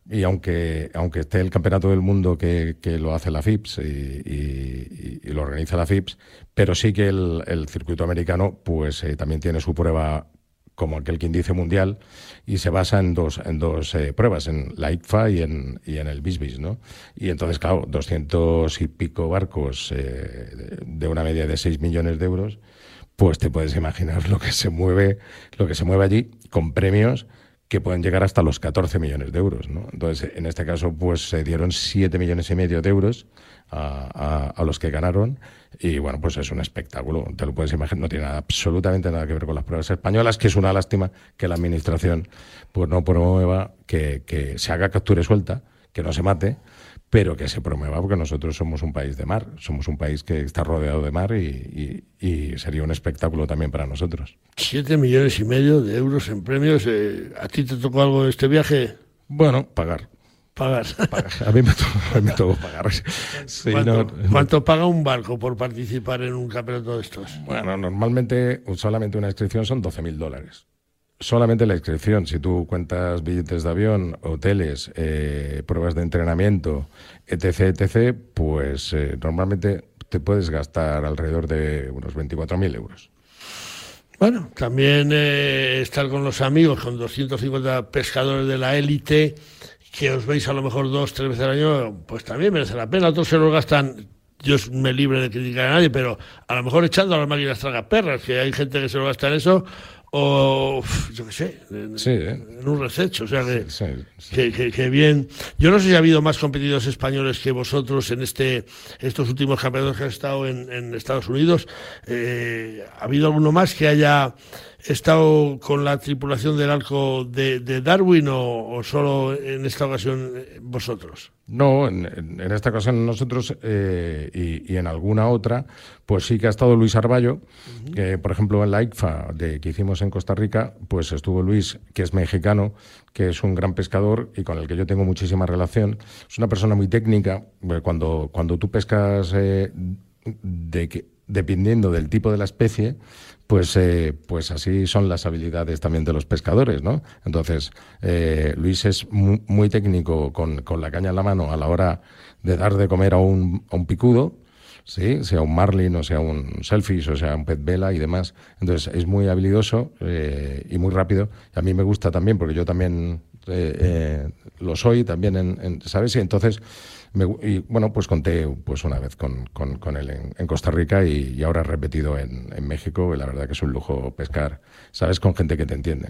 Y aunque, aunque esté el campeonato del mundo que, que lo hace la FIPS y, lo organiza la FIPS, pero sí que el, circuito americano, pues eh, también tiene su prueba como aquel que indice mundial y se basa en dos, en dos eh, pruebas, en la ICFA y en, y en el BISBIS, ¿no? Y entonces, claro, doscientos y pico barcos eh, de una media de 6 millones de euros, pues te puedes imaginar lo que se mueve, lo que se mueve allí con premios que pueden llegar hasta los 14 millones de euros, ¿no? Entonces, en este caso, pues se dieron 7 millones y medio de euros a, a, los que ganaron. Y bueno, pues es un espectáculo. Te lo puedes imaginar, no tiene absolutamente nada que ver con las pruebas españolas, que es una lástima que la administración pues no promueva que, que se haga captura y suelta, que no se mate, pero que se promueva porque nosotros somos un país de mar, somos un país que está rodeado de mar y, y, sería un espectáculo también para nosotros. Siete millones y medio de euros en premios. Eh, ¿A ti te tocó algo de este viaje? Bueno, pagar. Pagar. A mí me tocó, pagar. ¿Cuánto, paga un barco por participar en un campeonato de estos? Bueno, normalmente solamente una inscripción son 12.000 dólares. Solamente la inscripción, si tú cuentas billetes de avión, hoteles, eh, pruebas de entrenamiento, etc., etc., pues eh, normalmente te puedes gastar alrededor de unos 24.000 euros. Bueno, también eh, estar con los amigos, con 250 pescadores de la élite, que os veis a lo mejor dos, tres veces al año, pues también merece la pena. Otros se lo gastan, yo me libre de criticar a nadie, pero a lo mejor echando a las máquinas perras, que hay gente que se lo gasta en eso, o yo qué sé, en, ¿eh? un rececho. O sea, que, bien. Yo no sé si ha habido más competidores españoles que vosotros en este estos últimos campeonatos que han estado en, Estados Unidos. Eh, ¿Ha habido alguno más que haya estado con la tripulación del arco de, Darwin o, solo en esta ocasión eh, vosotros? No, en, esta ocasión nosotros eh, y, en alguna otra, pues sí que ha estado Luis Arballo, que por ejemplo en la ICFA de, que hicimos en Costa Rica, pues estuvo Luis, que es mexicano, que es un gran pescador y con el que yo tengo muchísima relación. Es una persona muy técnica. Eh, cuando, cuando tú pescas de que, dependiendo del tipo de la especie, pues, eh, pues así son las habilidades también de los pescadores, ¿no? Entonces, eh, Luis es muy, técnico con, con, la caña en la mano a la hora de dar de comer a un, a un picudo, Sí, sea un marlin, o sea un selfish, o sea un pez vela y demás. Entonces es muy habilidoso eh, y muy rápido. a mí me gusta también porque yo también eh, eh, lo soy también, en, ¿sabes? Y entonces, y bueno, pues conté pues una vez con, con, él en, Costa Rica y, ahora he repetido en, en México. Y la verdad que es un lujo pescar, ¿sabes? Con gente que te entiende.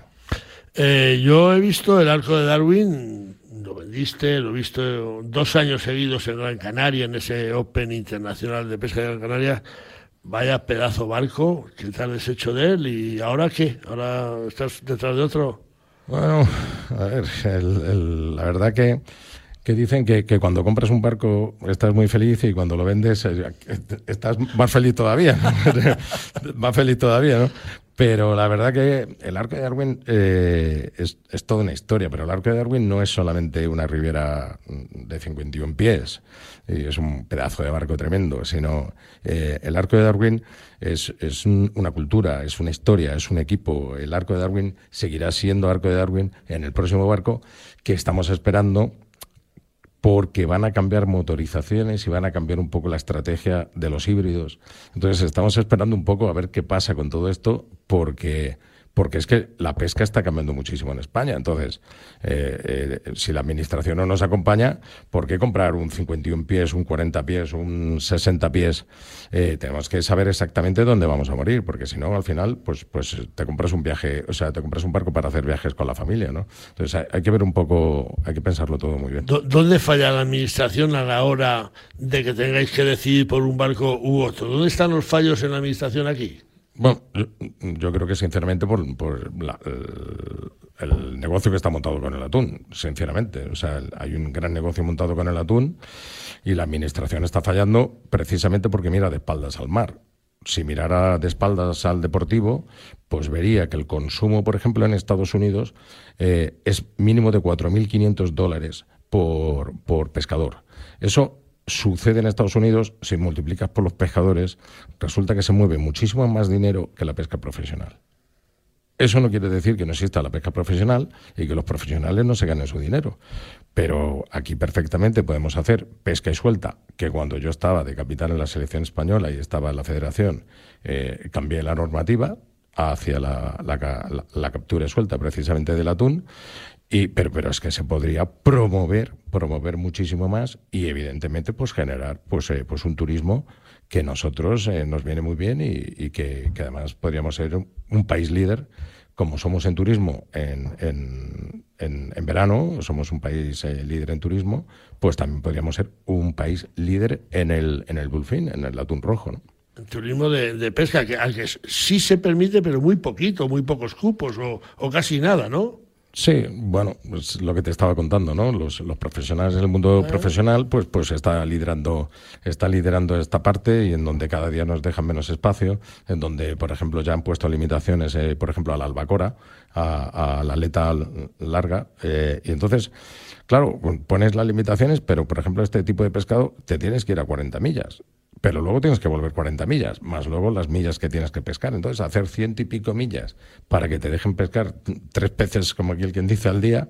yo he visto el arco de Darwin lo vendiste, lo he visto dos años seguidos en Gran Canaria, en ese Open Internacional de Pesca de Gran Canaria. Vaya pedazo barco que te has deshecho de él y ahora qué, ahora estás detrás de otro. Bueno, a ver, la verdad que, que dicen que, que, cuando compras un barco estás muy feliz y cuando lo vendes eh, estás más feliz todavía, más feliz todavía, ¿no? Pero la verdad que el arco de Darwin eh, es, es, toda una historia, pero el arco de Darwin no es solamente una riviera de 51 pies, y es un pedazo de barco tremendo, sino eh, el arco de Darwin es, es una cultura, es una historia, es un equipo. El arco de Darwin seguirá siendo arco de Darwin en el próximo barco que estamos esperando porque van a cambiar motorizaciones y van a cambiar un poco la estrategia de los híbridos. Entonces estamos esperando un poco a ver qué pasa con todo esto porque porque es que la pesca está cambiando muchísimo en España. Entonces, eh, eh, si la administración no nos acompaña, ¿por qué comprar un 51 pies, un 40 pies, un 60 pies? Eh, tenemos que saber exactamente dónde vamos a morir, porque si no, al final, pues, pues te compras un viaje, o sea, te compras un barco para hacer viajes con la familia, ¿no? Entonces, hay, que ver un poco, hay que pensarlo todo muy bien. ¿Dónde falla la administración a la hora de que tengáis que decidir por un barco u otro? ¿Dónde están los fallos en la administración aquí? Bueno, yo, creo que sinceramente por, el, negocio que está montado con el atún, sinceramente. O sea, hay un gran negocio montado con el atún y la administración está fallando precisamente porque mira de espaldas al mar. Si mirara de espaldas al deportivo, pues vería que el consumo, por ejemplo, en Estados Unidos eh, es mínimo de 4.500 dólares por, por pescador. Eso sucede en Estados Unidos, si multiplicas por los pescadores, resulta que se mueve muchísimo más dinero que la pesca profesional. Eso no quiere decir que no exista la pesca profesional y que los profesionales no se ganen su dinero. Pero aquí perfectamente podemos hacer pesca y suelta, que cuando yo estaba de capitán en la selección española y estaba en la federación, eh, cambié la normativa hacia la, la captura y suelta precisamente del atún y, pero, pero es que se podría promover, promover muchísimo más y evidentemente pues generar pues, eh, pues un turismo que nosotros eh, nos viene muy bien y, que, además podríamos ser un, país líder como somos en turismo en, en, en, verano, somos un país eh, líder en turismo, pues también podríamos ser un país líder en el, en el bullfin, en el atún rojo. ¿no? turismo de, pesca, que, al que sí se permite, pero muy poquito, muy pocos cupos o, o casi nada, ¿no? Sí, bueno, pues lo que te estaba contando, ¿no? Los, los profesionales en el mundo profesional, pues, pues está liderando, está liderando esta parte y en donde cada día nos dejan menos espacio, en donde, por ejemplo, ya han puesto limitaciones, eh, por ejemplo, a la albacora, a, la aleta larga, eh, y entonces, claro, pones las limitaciones, pero, por ejemplo, este tipo de pescado te tienes que ir a 40 millas pero luego tienes que volver 40 millas, más luego las millas que tienes que pescar. Entonces, hacer ciento y pico millas para que te dejen pescar tres peces, como aquí el quien dice, al día,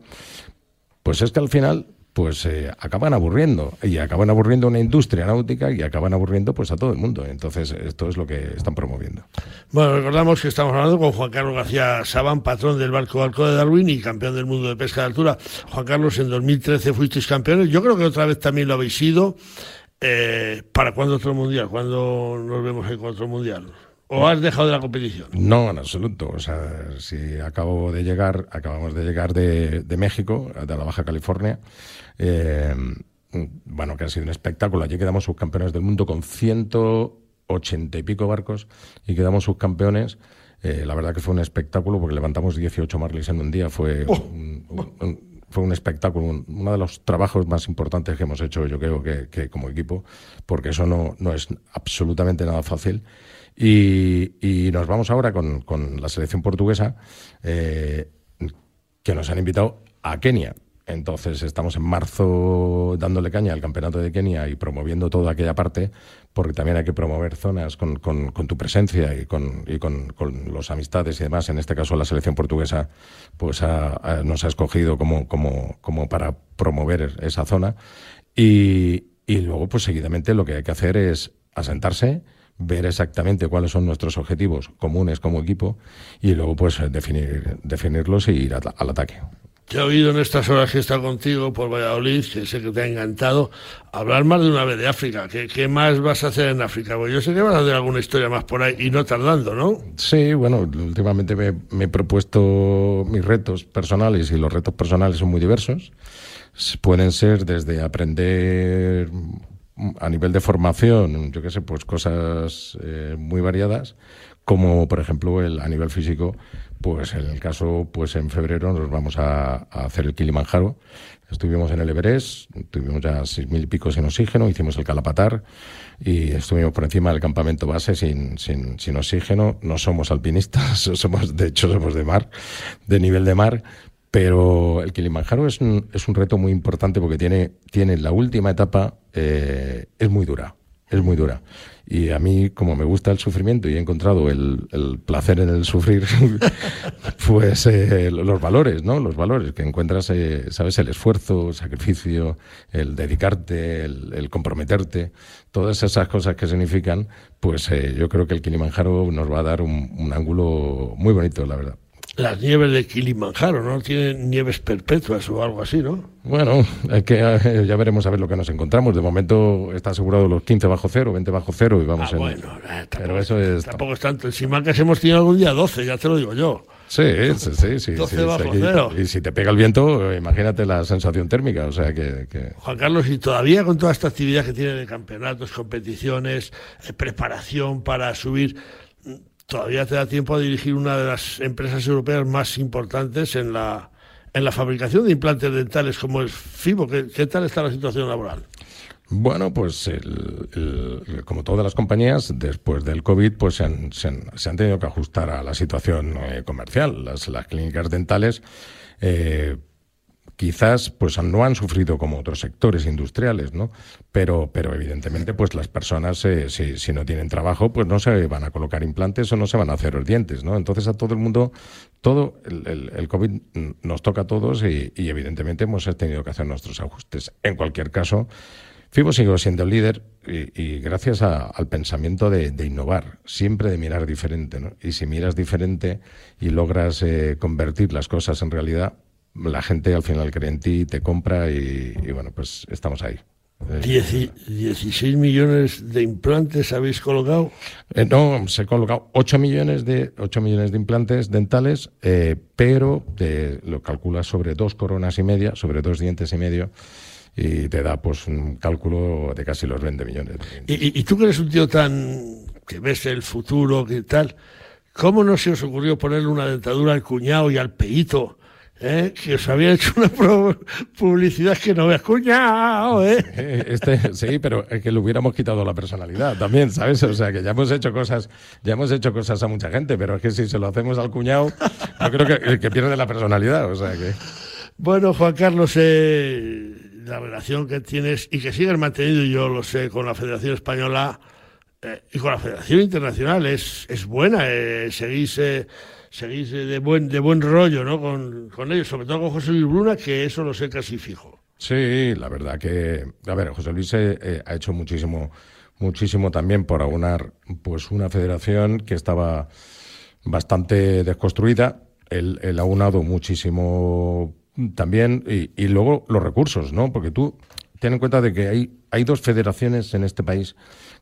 pues es que al final pues eh, acaban aburriendo y acaban aburriendo una industria náutica y acaban aburriendo pues a todo el mundo. Entonces, esto es lo que están promoviendo. Bueno, recordamos que estamos hablando con Juan Carlos García Sabán, patrón del barco Barco de Darwin y campeón del mundo de pesca de altura. Juan Carlos, en 2013 fuisteis campeones. Yo creo que otra vez también lo habéis sido. Eh, ¿Para cuándo otro mundial? ¿Cuándo nos vemos en otro mundial? ¿O has dejado de la competición? No, en absoluto. O sea, si acabo de llegar, acabamos de llegar de, México, de la Baja California. Eh, bueno, que ha sido un espectáculo. Allí quedamos subcampeones del mundo con 180 y pico barcos y quedamos subcampeones. Eh, la verdad que fue un espectáculo porque levantamos 18 marlis en un día. Fue oh. un fue un espectáculo, uno de los trabajos más importantes que hemos hecho, yo creo que, como equipo, porque eso no, no, es absolutamente nada fácil. Y, nos vamos ahora con, con la selección portuguesa, eh, que nos han invitado a Kenia. Entonces estamos en marzo dándole caña al campeonato de Kenia y promoviendo toda aquella parte, porque también hay que promover zonas con, tu presencia y, con, y con, los amistades y demás. En este caso la selección portuguesa pues nos ha escogido como, para promover esa zona. Y, y luego pues seguidamente lo que hay que hacer es a sentarse, ver exactamente cuáles son nuestros objetivos comunes como equipo y luego pues definir, definirlos y ir al ataque. Te he oído en estas horas que he contigo por Valladolid, que sé que te ha encantado, hablar más de una vez de África. ¿Qué, más vas a hacer en África? Pues yo sé que vas a hacer alguna historia más por ahí y no tardando, ¿no? Sí, bueno, últimamente me, he propuesto mis retos personales y los retos personales son muy diversos. Pueden ser desde aprender a nivel de formación, yo qué sé, pues cosas eh, muy variadas, como por ejemplo el, a nivel físico, pues en el caso, pues en febrero nos vamos a, hacer el Kilimanjaro. Estuvimos en el Everest, tuvimos ya seis mil y pico sin oxígeno, hicimos el Calapatar y estuvimos por encima del campamento base sin, sin, sin oxígeno. No somos alpinistas, somos, de hecho, somos de mar, de nivel de mar, pero el Kilimanjaro es un, es un reto muy importante porque tiene, tiene la última etapa, eh, es muy dura, es muy dura. Y a mí, como me gusta el sufrimiento y he encontrado el, el placer en el sufrir, pues eh, los valores, ¿no? Los valores que encuentras, eh, ¿sabes? El esfuerzo, el sacrificio, el dedicarte, el, comprometerte, todas esas cosas que significan, pues eh, yo creo que el Kilimanjaro nos va a dar un ángulo muy bonito, la verdad las nieves de Kilimanjaro, ¿no? Tienen nieves perpetuas o algo así, ¿no? Bueno, es que eh, ya veremos a ver lo que nos encontramos. De momento está asegurado los 15 bajo cero, 20 bajo cero y vamos ah, en... bueno, eh, tampoco, Pero eso es... tampoco es tanto. Si que hemos tenido algún día 12, ya te lo digo yo. Sí, sí, sí. sí, 12 sí, bajo sí. cero. Y si te pega el viento, imagínate la sensación térmica. O sea que... que... Juan Carlos, y todavía con toda esta actividad que tiene de campeonatos, competiciones, eh, preparación para subir todavía te da tiempo a dirigir una de las empresas europeas más importantes en la, en la fabricación de implantes dentales como es FIBO. ¿Qué, tal está la situación laboral? Bueno, pues el, como todas las compañías, después del COVID, pues se han, tenido que ajustar a la situación eh, comercial. Las, las clínicas dentales eh, quizás pues no han sufrido como otros sectores industriales, ¿no? Pero, pero evidentemente pues las personas eh, si, no tienen trabajo pues no se van a colocar implantes o no se van a hacer los dientes, ¿no? Entonces a todo el mundo, todo el, COVID nos toca a todos y, evidentemente hemos tenido que hacer nuestros ajustes. En cualquier caso, FIBO sigue siendo el líder y, gracias al pensamiento de, de, innovar, siempre de mirar diferente, ¿no? Y si miras diferente y logras eh, convertir las cosas en realidad, la gente al final cree en ti, te compra y, y bueno, pues estamos ahí. Dieci, 16 millones de implantes habéis colocado. Eh, no, se han colocado 8 millones de 8 millones de implantes dentales, eh, pero te lo calculas sobre dos coronas y media, sobre dos dientes y medio y te da pues un cálculo de casi los 20 millones. ¿Y, y, y tú que eres un tío tan que ves el futuro, que tal, ¿cómo no se os ocurrió ponerle una dentadura al cuñado y al peito? ¿Eh? que os había hecho una publicidad que no veas cuñado, ¿eh? Este, sí, pero es que le hubiéramos quitado la personalidad también, ¿sabes? O sea, que ya hemos hecho cosas, ya hemos hecho cosas a mucha gente, pero es que si se lo hacemos al cuñado, yo creo que, que pierde la personalidad, o sea que... Bueno, Juan Carlos, eh, la relación que tienes y que sigues manteniendo, yo lo sé, con la Federación Española eh, y con la Federación Internacional es, es buena, eh, seguís seguís de buen, de buen rollo ¿no? con, con ellos, sobre todo con José Luis Bruna, que eso lo sé casi fijo. Sí, la verdad que, a ver, José Luis eh, ha hecho muchísimo, muchísimo también por aunar pues una federación que estaba bastante desconstruida. Él, él ha aunado muchísimo también y, y, luego los recursos, ¿no? Porque tú ten en cuenta de que hay, hay dos federaciones en este país,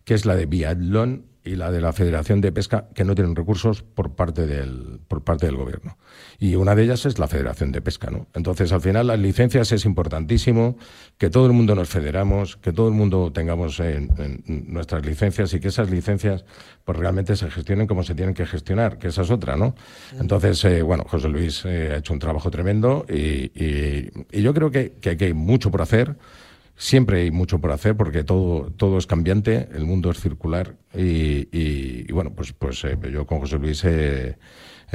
que es la de biatlón y la de la Federación de Pesca que no tienen recursos por parte del por parte del gobierno. Y una de ellas es la Federación de Pesca no entonces al final las licencias es importantísimo que todo el mundo nos federamos que todo el mundo tengamos en, en nuestras licencias y que esas licencias pues realmente se gestionen como se tienen que gestionar que esa es otra no entonces eh, bueno José Luis eh, ha hecho un trabajo tremendo y, y, y yo creo que, que, que hay mucho por hacer siempre hay mucho por hacer porque todo, todo es cambiante, el mundo es circular y, y, y bueno, pues, pues eh, yo con José Luis eh,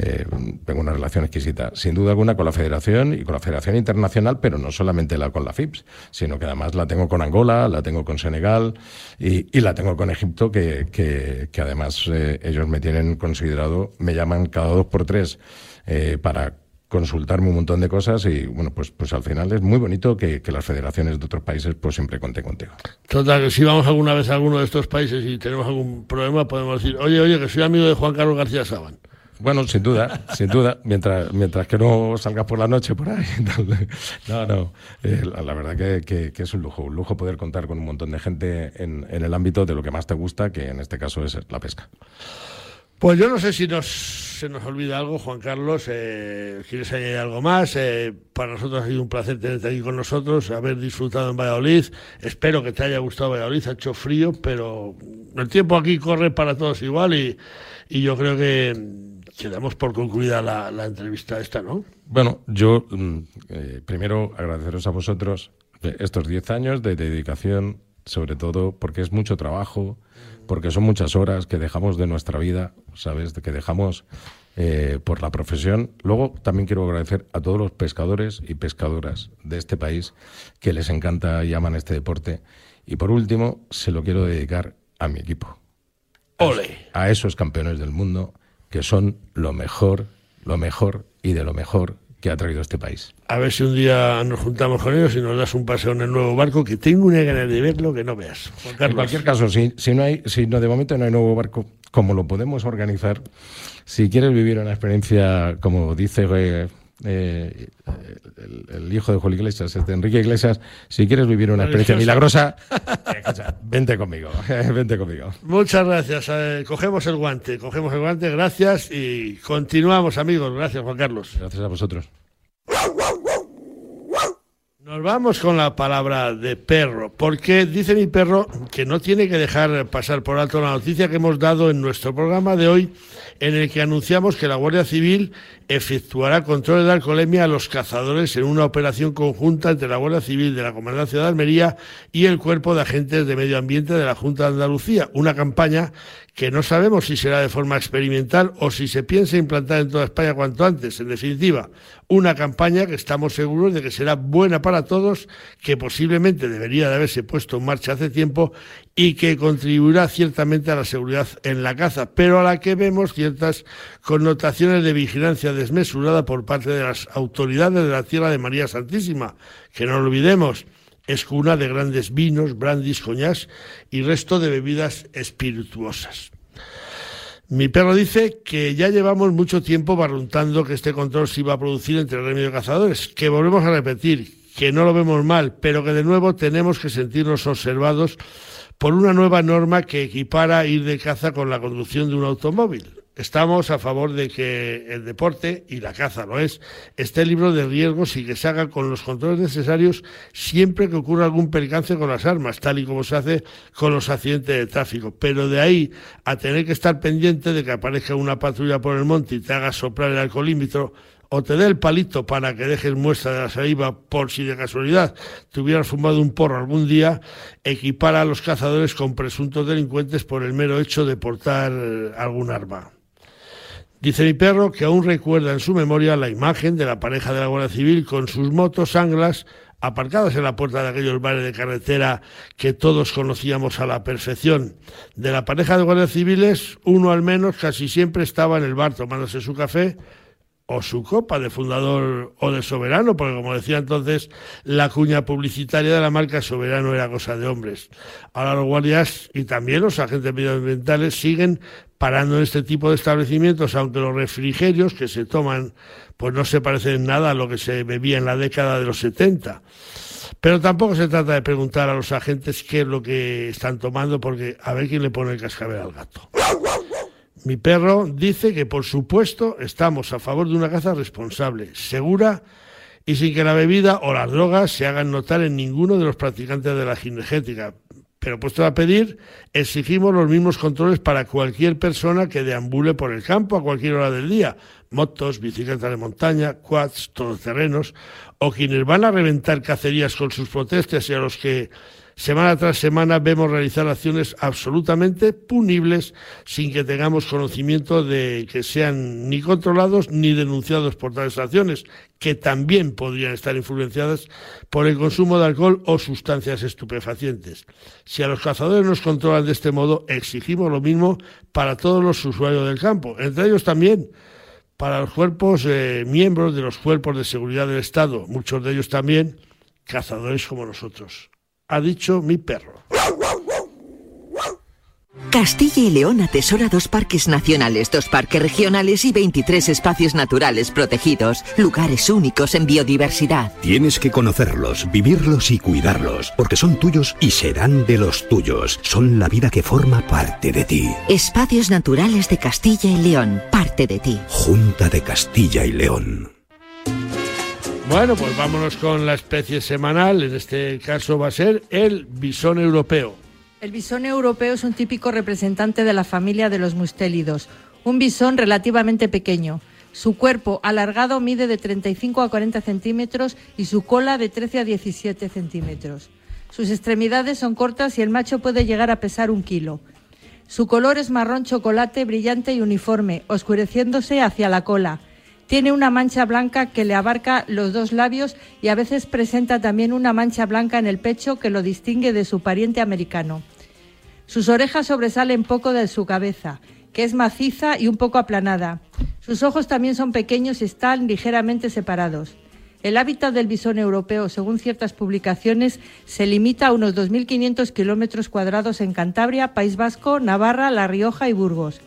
eh, tengo una relación exquisita, sin duda alguna con la Federación y con la Federación Internacional, pero no solamente la con la FIPS, sino que además la tengo con Angola, la tengo con Senegal y, y la tengo con Egipto, que, que, que además eh, ellos me tienen considerado, me llaman cada dos por tres eh, para consultarme un montón de cosas y bueno, pues, pues al final es muy bonito que, las federaciones de otros países pues siempre cuenten contigo. Total, que si vamos alguna vez a alguno de estos países y tenemos algún problema, podemos decir, oye, oye, que soy amigo de Juan Carlos García Saban. Bueno, sin duda, sin duda, mientras, mientras que no salgas por la noche por ahí. No, no, eh, la, verdad que, que, es un lujo, un lujo poder contar con un montón de gente en, en el ámbito de lo que más te gusta, que en este caso es la pesca. Pues yo no sé si nos, se nos olvida algo, Juan Carlos. Eh, ¿Quieres añadir algo más? Eh, para nosotros ha sido un placer tenerte aquí con nosotros, haber disfrutado en Valladolid. Espero que te haya gustado Valladolid. Ha hecho frío, pero el tiempo aquí corre para todos igual y, y yo creo que quedamos por concluida la, la entrevista esta, ¿no? Bueno, yo mm, eh, primero agradeceros a vosotros estos 10 años de dedicación, sobre todo porque es mucho trabajo porque son muchas horas que dejamos de nuestra vida, ¿sabes? Que dejamos eh, por la profesión. Luego también quiero agradecer a todos los pescadores y pescadoras de este país que les encanta y aman este deporte. Y por último, se lo quiero dedicar a mi equipo. ¡Ole! A esos campeones del mundo que son lo mejor, lo mejor y de lo mejor que ha traído este país. A ver si un día nos juntamos con ellos y nos das un paseo en el nuevo barco, que tengo una ganas de verlo que no veas. En cualquier caso, si, si, no hay, si no, de momento no hay nuevo barco, como lo podemos organizar, si quieres vivir una experiencia, como dice eh, eh, el, hijo de Julio Iglesias, este Enrique Iglesias, si quieres vivir una experiencia milagrosa, vente conmigo, vente conmigo. Muchas gracias. Eh, cogemos el guante, cogemos el guante, gracias y continuamos, amigos. Gracias, Juan Carlos. Gracias a vosotros. Nos vamos con la palabra de perro, porque dice mi perro que no tiene que dejar pasar por alto la noticia que hemos dado en nuestro programa de hoy, en el que anunciamos que la Guardia Civil efectuará controles de alcoholemia a los cazadores en una operación conjunta entre la Guardia Civil de la Comandancia de Almería y el Cuerpo de Agentes de Medio Ambiente de la Junta de Andalucía, una campaña que no sabemos si será de forma experimental o si se piensa implantar en toda España cuanto antes. En definitiva, una campaña que estamos seguros de que será buena para todos, que posiblemente debería de haberse puesto en marcha hace tiempo y que contribuirá ciertamente a la seguridad en la caza, pero a la que vemos ciertas connotaciones de vigilancia desmesurada por parte de las autoridades de la tierra de María Santísima, que no olvidemos es cuna de grandes vinos, brandis, coñás y resto de bebidas espirituosas. Mi perro dice que ya llevamos mucho tiempo barruntando que este control se iba a producir entre el gremio de cazadores, que volvemos a repetir, que no lo vemos mal, pero que de nuevo tenemos que sentirnos observados por una nueva norma que equipara ir de caza con la conducción de un automóvil. Estamos a favor de que el deporte, y la caza lo es, esté libre de riesgos y que se haga con los controles necesarios siempre que ocurra algún percance con las armas, tal y como se hace con los accidentes de tráfico. Pero de ahí a tener que estar pendiente de que aparezca una patrulla por el monte y te haga soplar el alcoholímetro o te dé el palito para que dejes muestra de la saliva por si de casualidad te hubieras fumado un porro algún día, equipar a los cazadores con presuntos delincuentes por el mero hecho de portar eh, algún arma. Dice mi perro que aún recuerda en su memoria la imagen de la pareja de la Guardia Civil con sus motos anglas aparcadas en la puerta de aquellos bares de carretera que todos conocíamos a la perfección. De la pareja de guardias civiles, uno al menos casi siempre estaba en el bar tomándose su café o su copa de fundador o de soberano, porque como decía entonces, la cuña publicitaria de la marca soberano era cosa de hombres. Ahora los guardias y también los agentes medioambientales siguen parando en este tipo de establecimientos, aunque los refrigerios que se toman pues no se parecen nada a lo que se bebía en la década de los 70. Pero tampoco se trata de preguntar a los agentes qué es lo que están tomando, porque a ver quién le pone el cascabel al gato. Mi perro dice que, por supuesto, estamos a favor de una caza responsable, segura y sin que la bebida o las drogas se hagan notar en ninguno de los practicantes de la cinegética. Pero puesto a pedir, exigimos los mismos controles para cualquier persona que deambule por el campo a cualquier hora del día. Motos, bicicletas de montaña, quads, todoterrenos, o quienes van a reventar cacerías con sus protestas y a los que Semana tras semana vemos realizar acciones absolutamente punibles sin que tengamos conocimiento de que sean ni controlados ni denunciados por tales acciones, que también podrían estar influenciadas por el consumo de alcohol o sustancias estupefacientes. Si a los cazadores nos controlan de este modo, exigimos lo mismo para todos los usuarios del campo, entre ellos también para los cuerpos eh, miembros de los cuerpos de seguridad del Estado, muchos de ellos también cazadores como nosotros. Ha dicho mi perro. Castilla y León atesora dos parques nacionales, dos parques regionales y 23 espacios naturales protegidos, lugares únicos en biodiversidad. Tienes que conocerlos, vivirlos y cuidarlos, porque son tuyos y serán de los tuyos. Son la vida que forma parte de ti. Espacios naturales de Castilla y León, parte de ti. Junta de Castilla y León. Bueno, pues vámonos con la especie semanal. En este caso va a ser el bisón europeo. El bisón europeo es un típico representante de la familia de los mustélidos, un bisón relativamente pequeño. Su cuerpo alargado mide de 35 a 40 centímetros y su cola de 13 a 17 centímetros. Sus extremidades son cortas y el macho puede llegar a pesar un kilo. Su color es marrón chocolate brillante y uniforme, oscureciéndose hacia la cola. Tiene una mancha blanca que le abarca los dos labios y a veces presenta también una mancha blanca en el pecho que lo distingue de su pariente americano. Sus orejas sobresalen poco de su cabeza, que es maciza y un poco aplanada. Sus ojos también son pequeños y están ligeramente separados. El hábitat del bisón europeo, según ciertas publicaciones, se limita a unos 2.500 kilómetros cuadrados en Cantabria, País Vasco, Navarra, La Rioja y Burgos.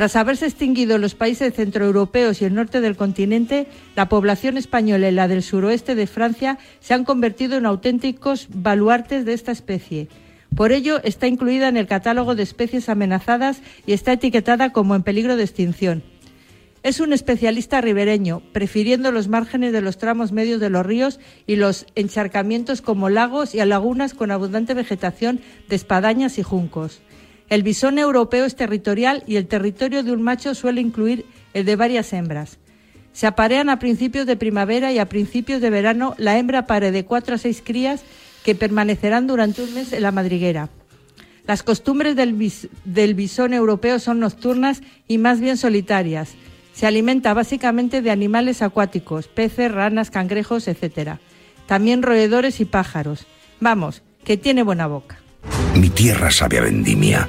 Tras haberse extinguido los países centroeuropeos y el norte del continente, la población española y la del suroeste de Francia se han convertido en auténticos baluartes de esta especie. Por ello, está incluida en el catálogo de especies amenazadas y está etiquetada como en peligro de extinción. Es un especialista ribereño, prefiriendo los márgenes de los tramos medios de los ríos y los encharcamientos como lagos y lagunas con abundante vegetación de espadañas y juncos. El bisón europeo es territorial y el territorio de un macho suele incluir el de varias hembras. Se aparean a principios de primavera y a principios de verano la hembra pare de cuatro a seis crías que permanecerán durante un mes en la madriguera. Las costumbres del, del bisón europeo son nocturnas y más bien solitarias. Se alimenta básicamente de animales acuáticos, peces, ranas, cangrejos, etc. También roedores y pájaros. Vamos, que tiene buena boca. Mi tierra sabe a vendimia,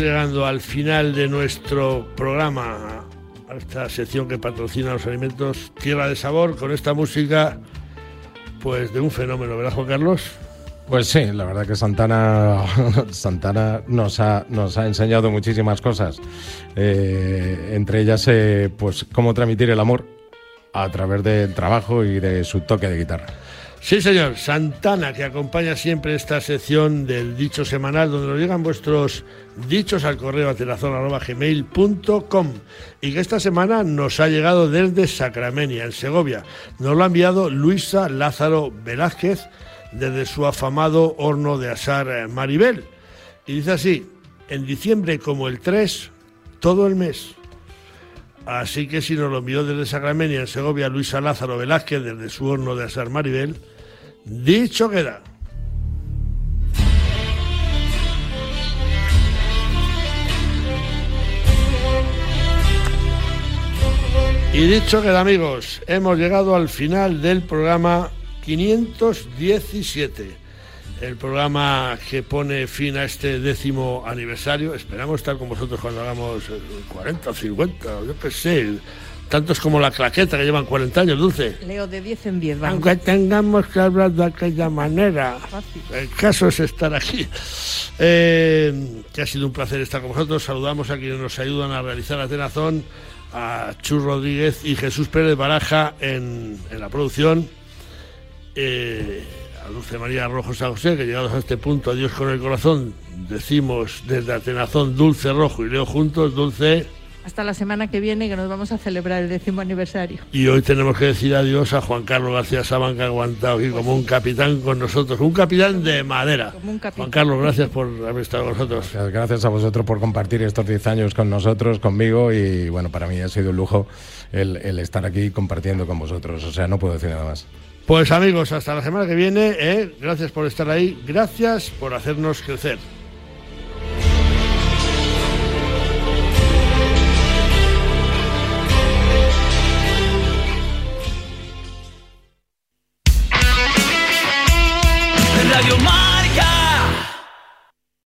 Estamos llegando al final de nuestro programa, a esta sección que patrocina los alimentos Tierra de Sabor, con esta música, pues de un fenómeno, ¿verdad, Juan Carlos? Pues sí, la verdad que Santana, Santana nos, ha, nos ha enseñado muchísimas cosas, eh, entre ellas, eh, pues cómo transmitir el amor a través del trabajo y de su toque de guitarra. Sí, señor. Santana, que acompaña siempre esta sección del dicho semanal, donde nos llegan vuestros dichos al correo atelazón.gmail.com y que esta semana nos ha llegado desde Sacramenia, en Segovia. Nos lo ha enviado Luisa Lázaro Velázquez desde su afamado horno de asar eh, Maribel. Y dice así, en diciembre como el 3, todo el mes. Así que si nos lo envió desde Sacramenia, en Segovia, Luisa Lázaro Velázquez, desde su horno de asar Maribel, dicho queda. Y dicho queda, amigos, hemos llegado al final del programa 517 el programa que pone fin a este décimo aniversario. Esperamos estar con vosotros cuando hagamos 40 o 50, yo qué sé. Tantos como la claqueta que llevan 40 años, Dulce. Leo de 10 en 10, vamos. Aunque tengamos que hablar de aquella manera. El caso es estar aquí. Eh, que ha sido un placer estar con vosotros. Saludamos a quienes nos ayudan a realizar la tenazón, a Chus Rodríguez y Jesús Pérez Baraja en, en la producción. Eh, a Dulce María Rojo San José, que llegados a este punto, adiós con el corazón, decimos desde Atenazón Dulce Rojo y Leo juntos, Dulce. Hasta la semana que viene que nos vamos a celebrar el décimo aniversario. Y hoy tenemos que decir adiós a Juan Carlos García Saban que ha aguantado aquí como un capitán con nosotros, un capitán de madera. Juan Carlos, gracias por haber estado con nosotros. Gracias a vosotros por compartir estos 10 años con nosotros, conmigo y bueno, para mí ha sido un lujo el, el estar aquí compartiendo con vosotros. O sea, no puedo decir nada más. Pues amigos, hasta la semana que viene. ¿eh? Gracias por estar ahí. Gracias por hacernos crecer.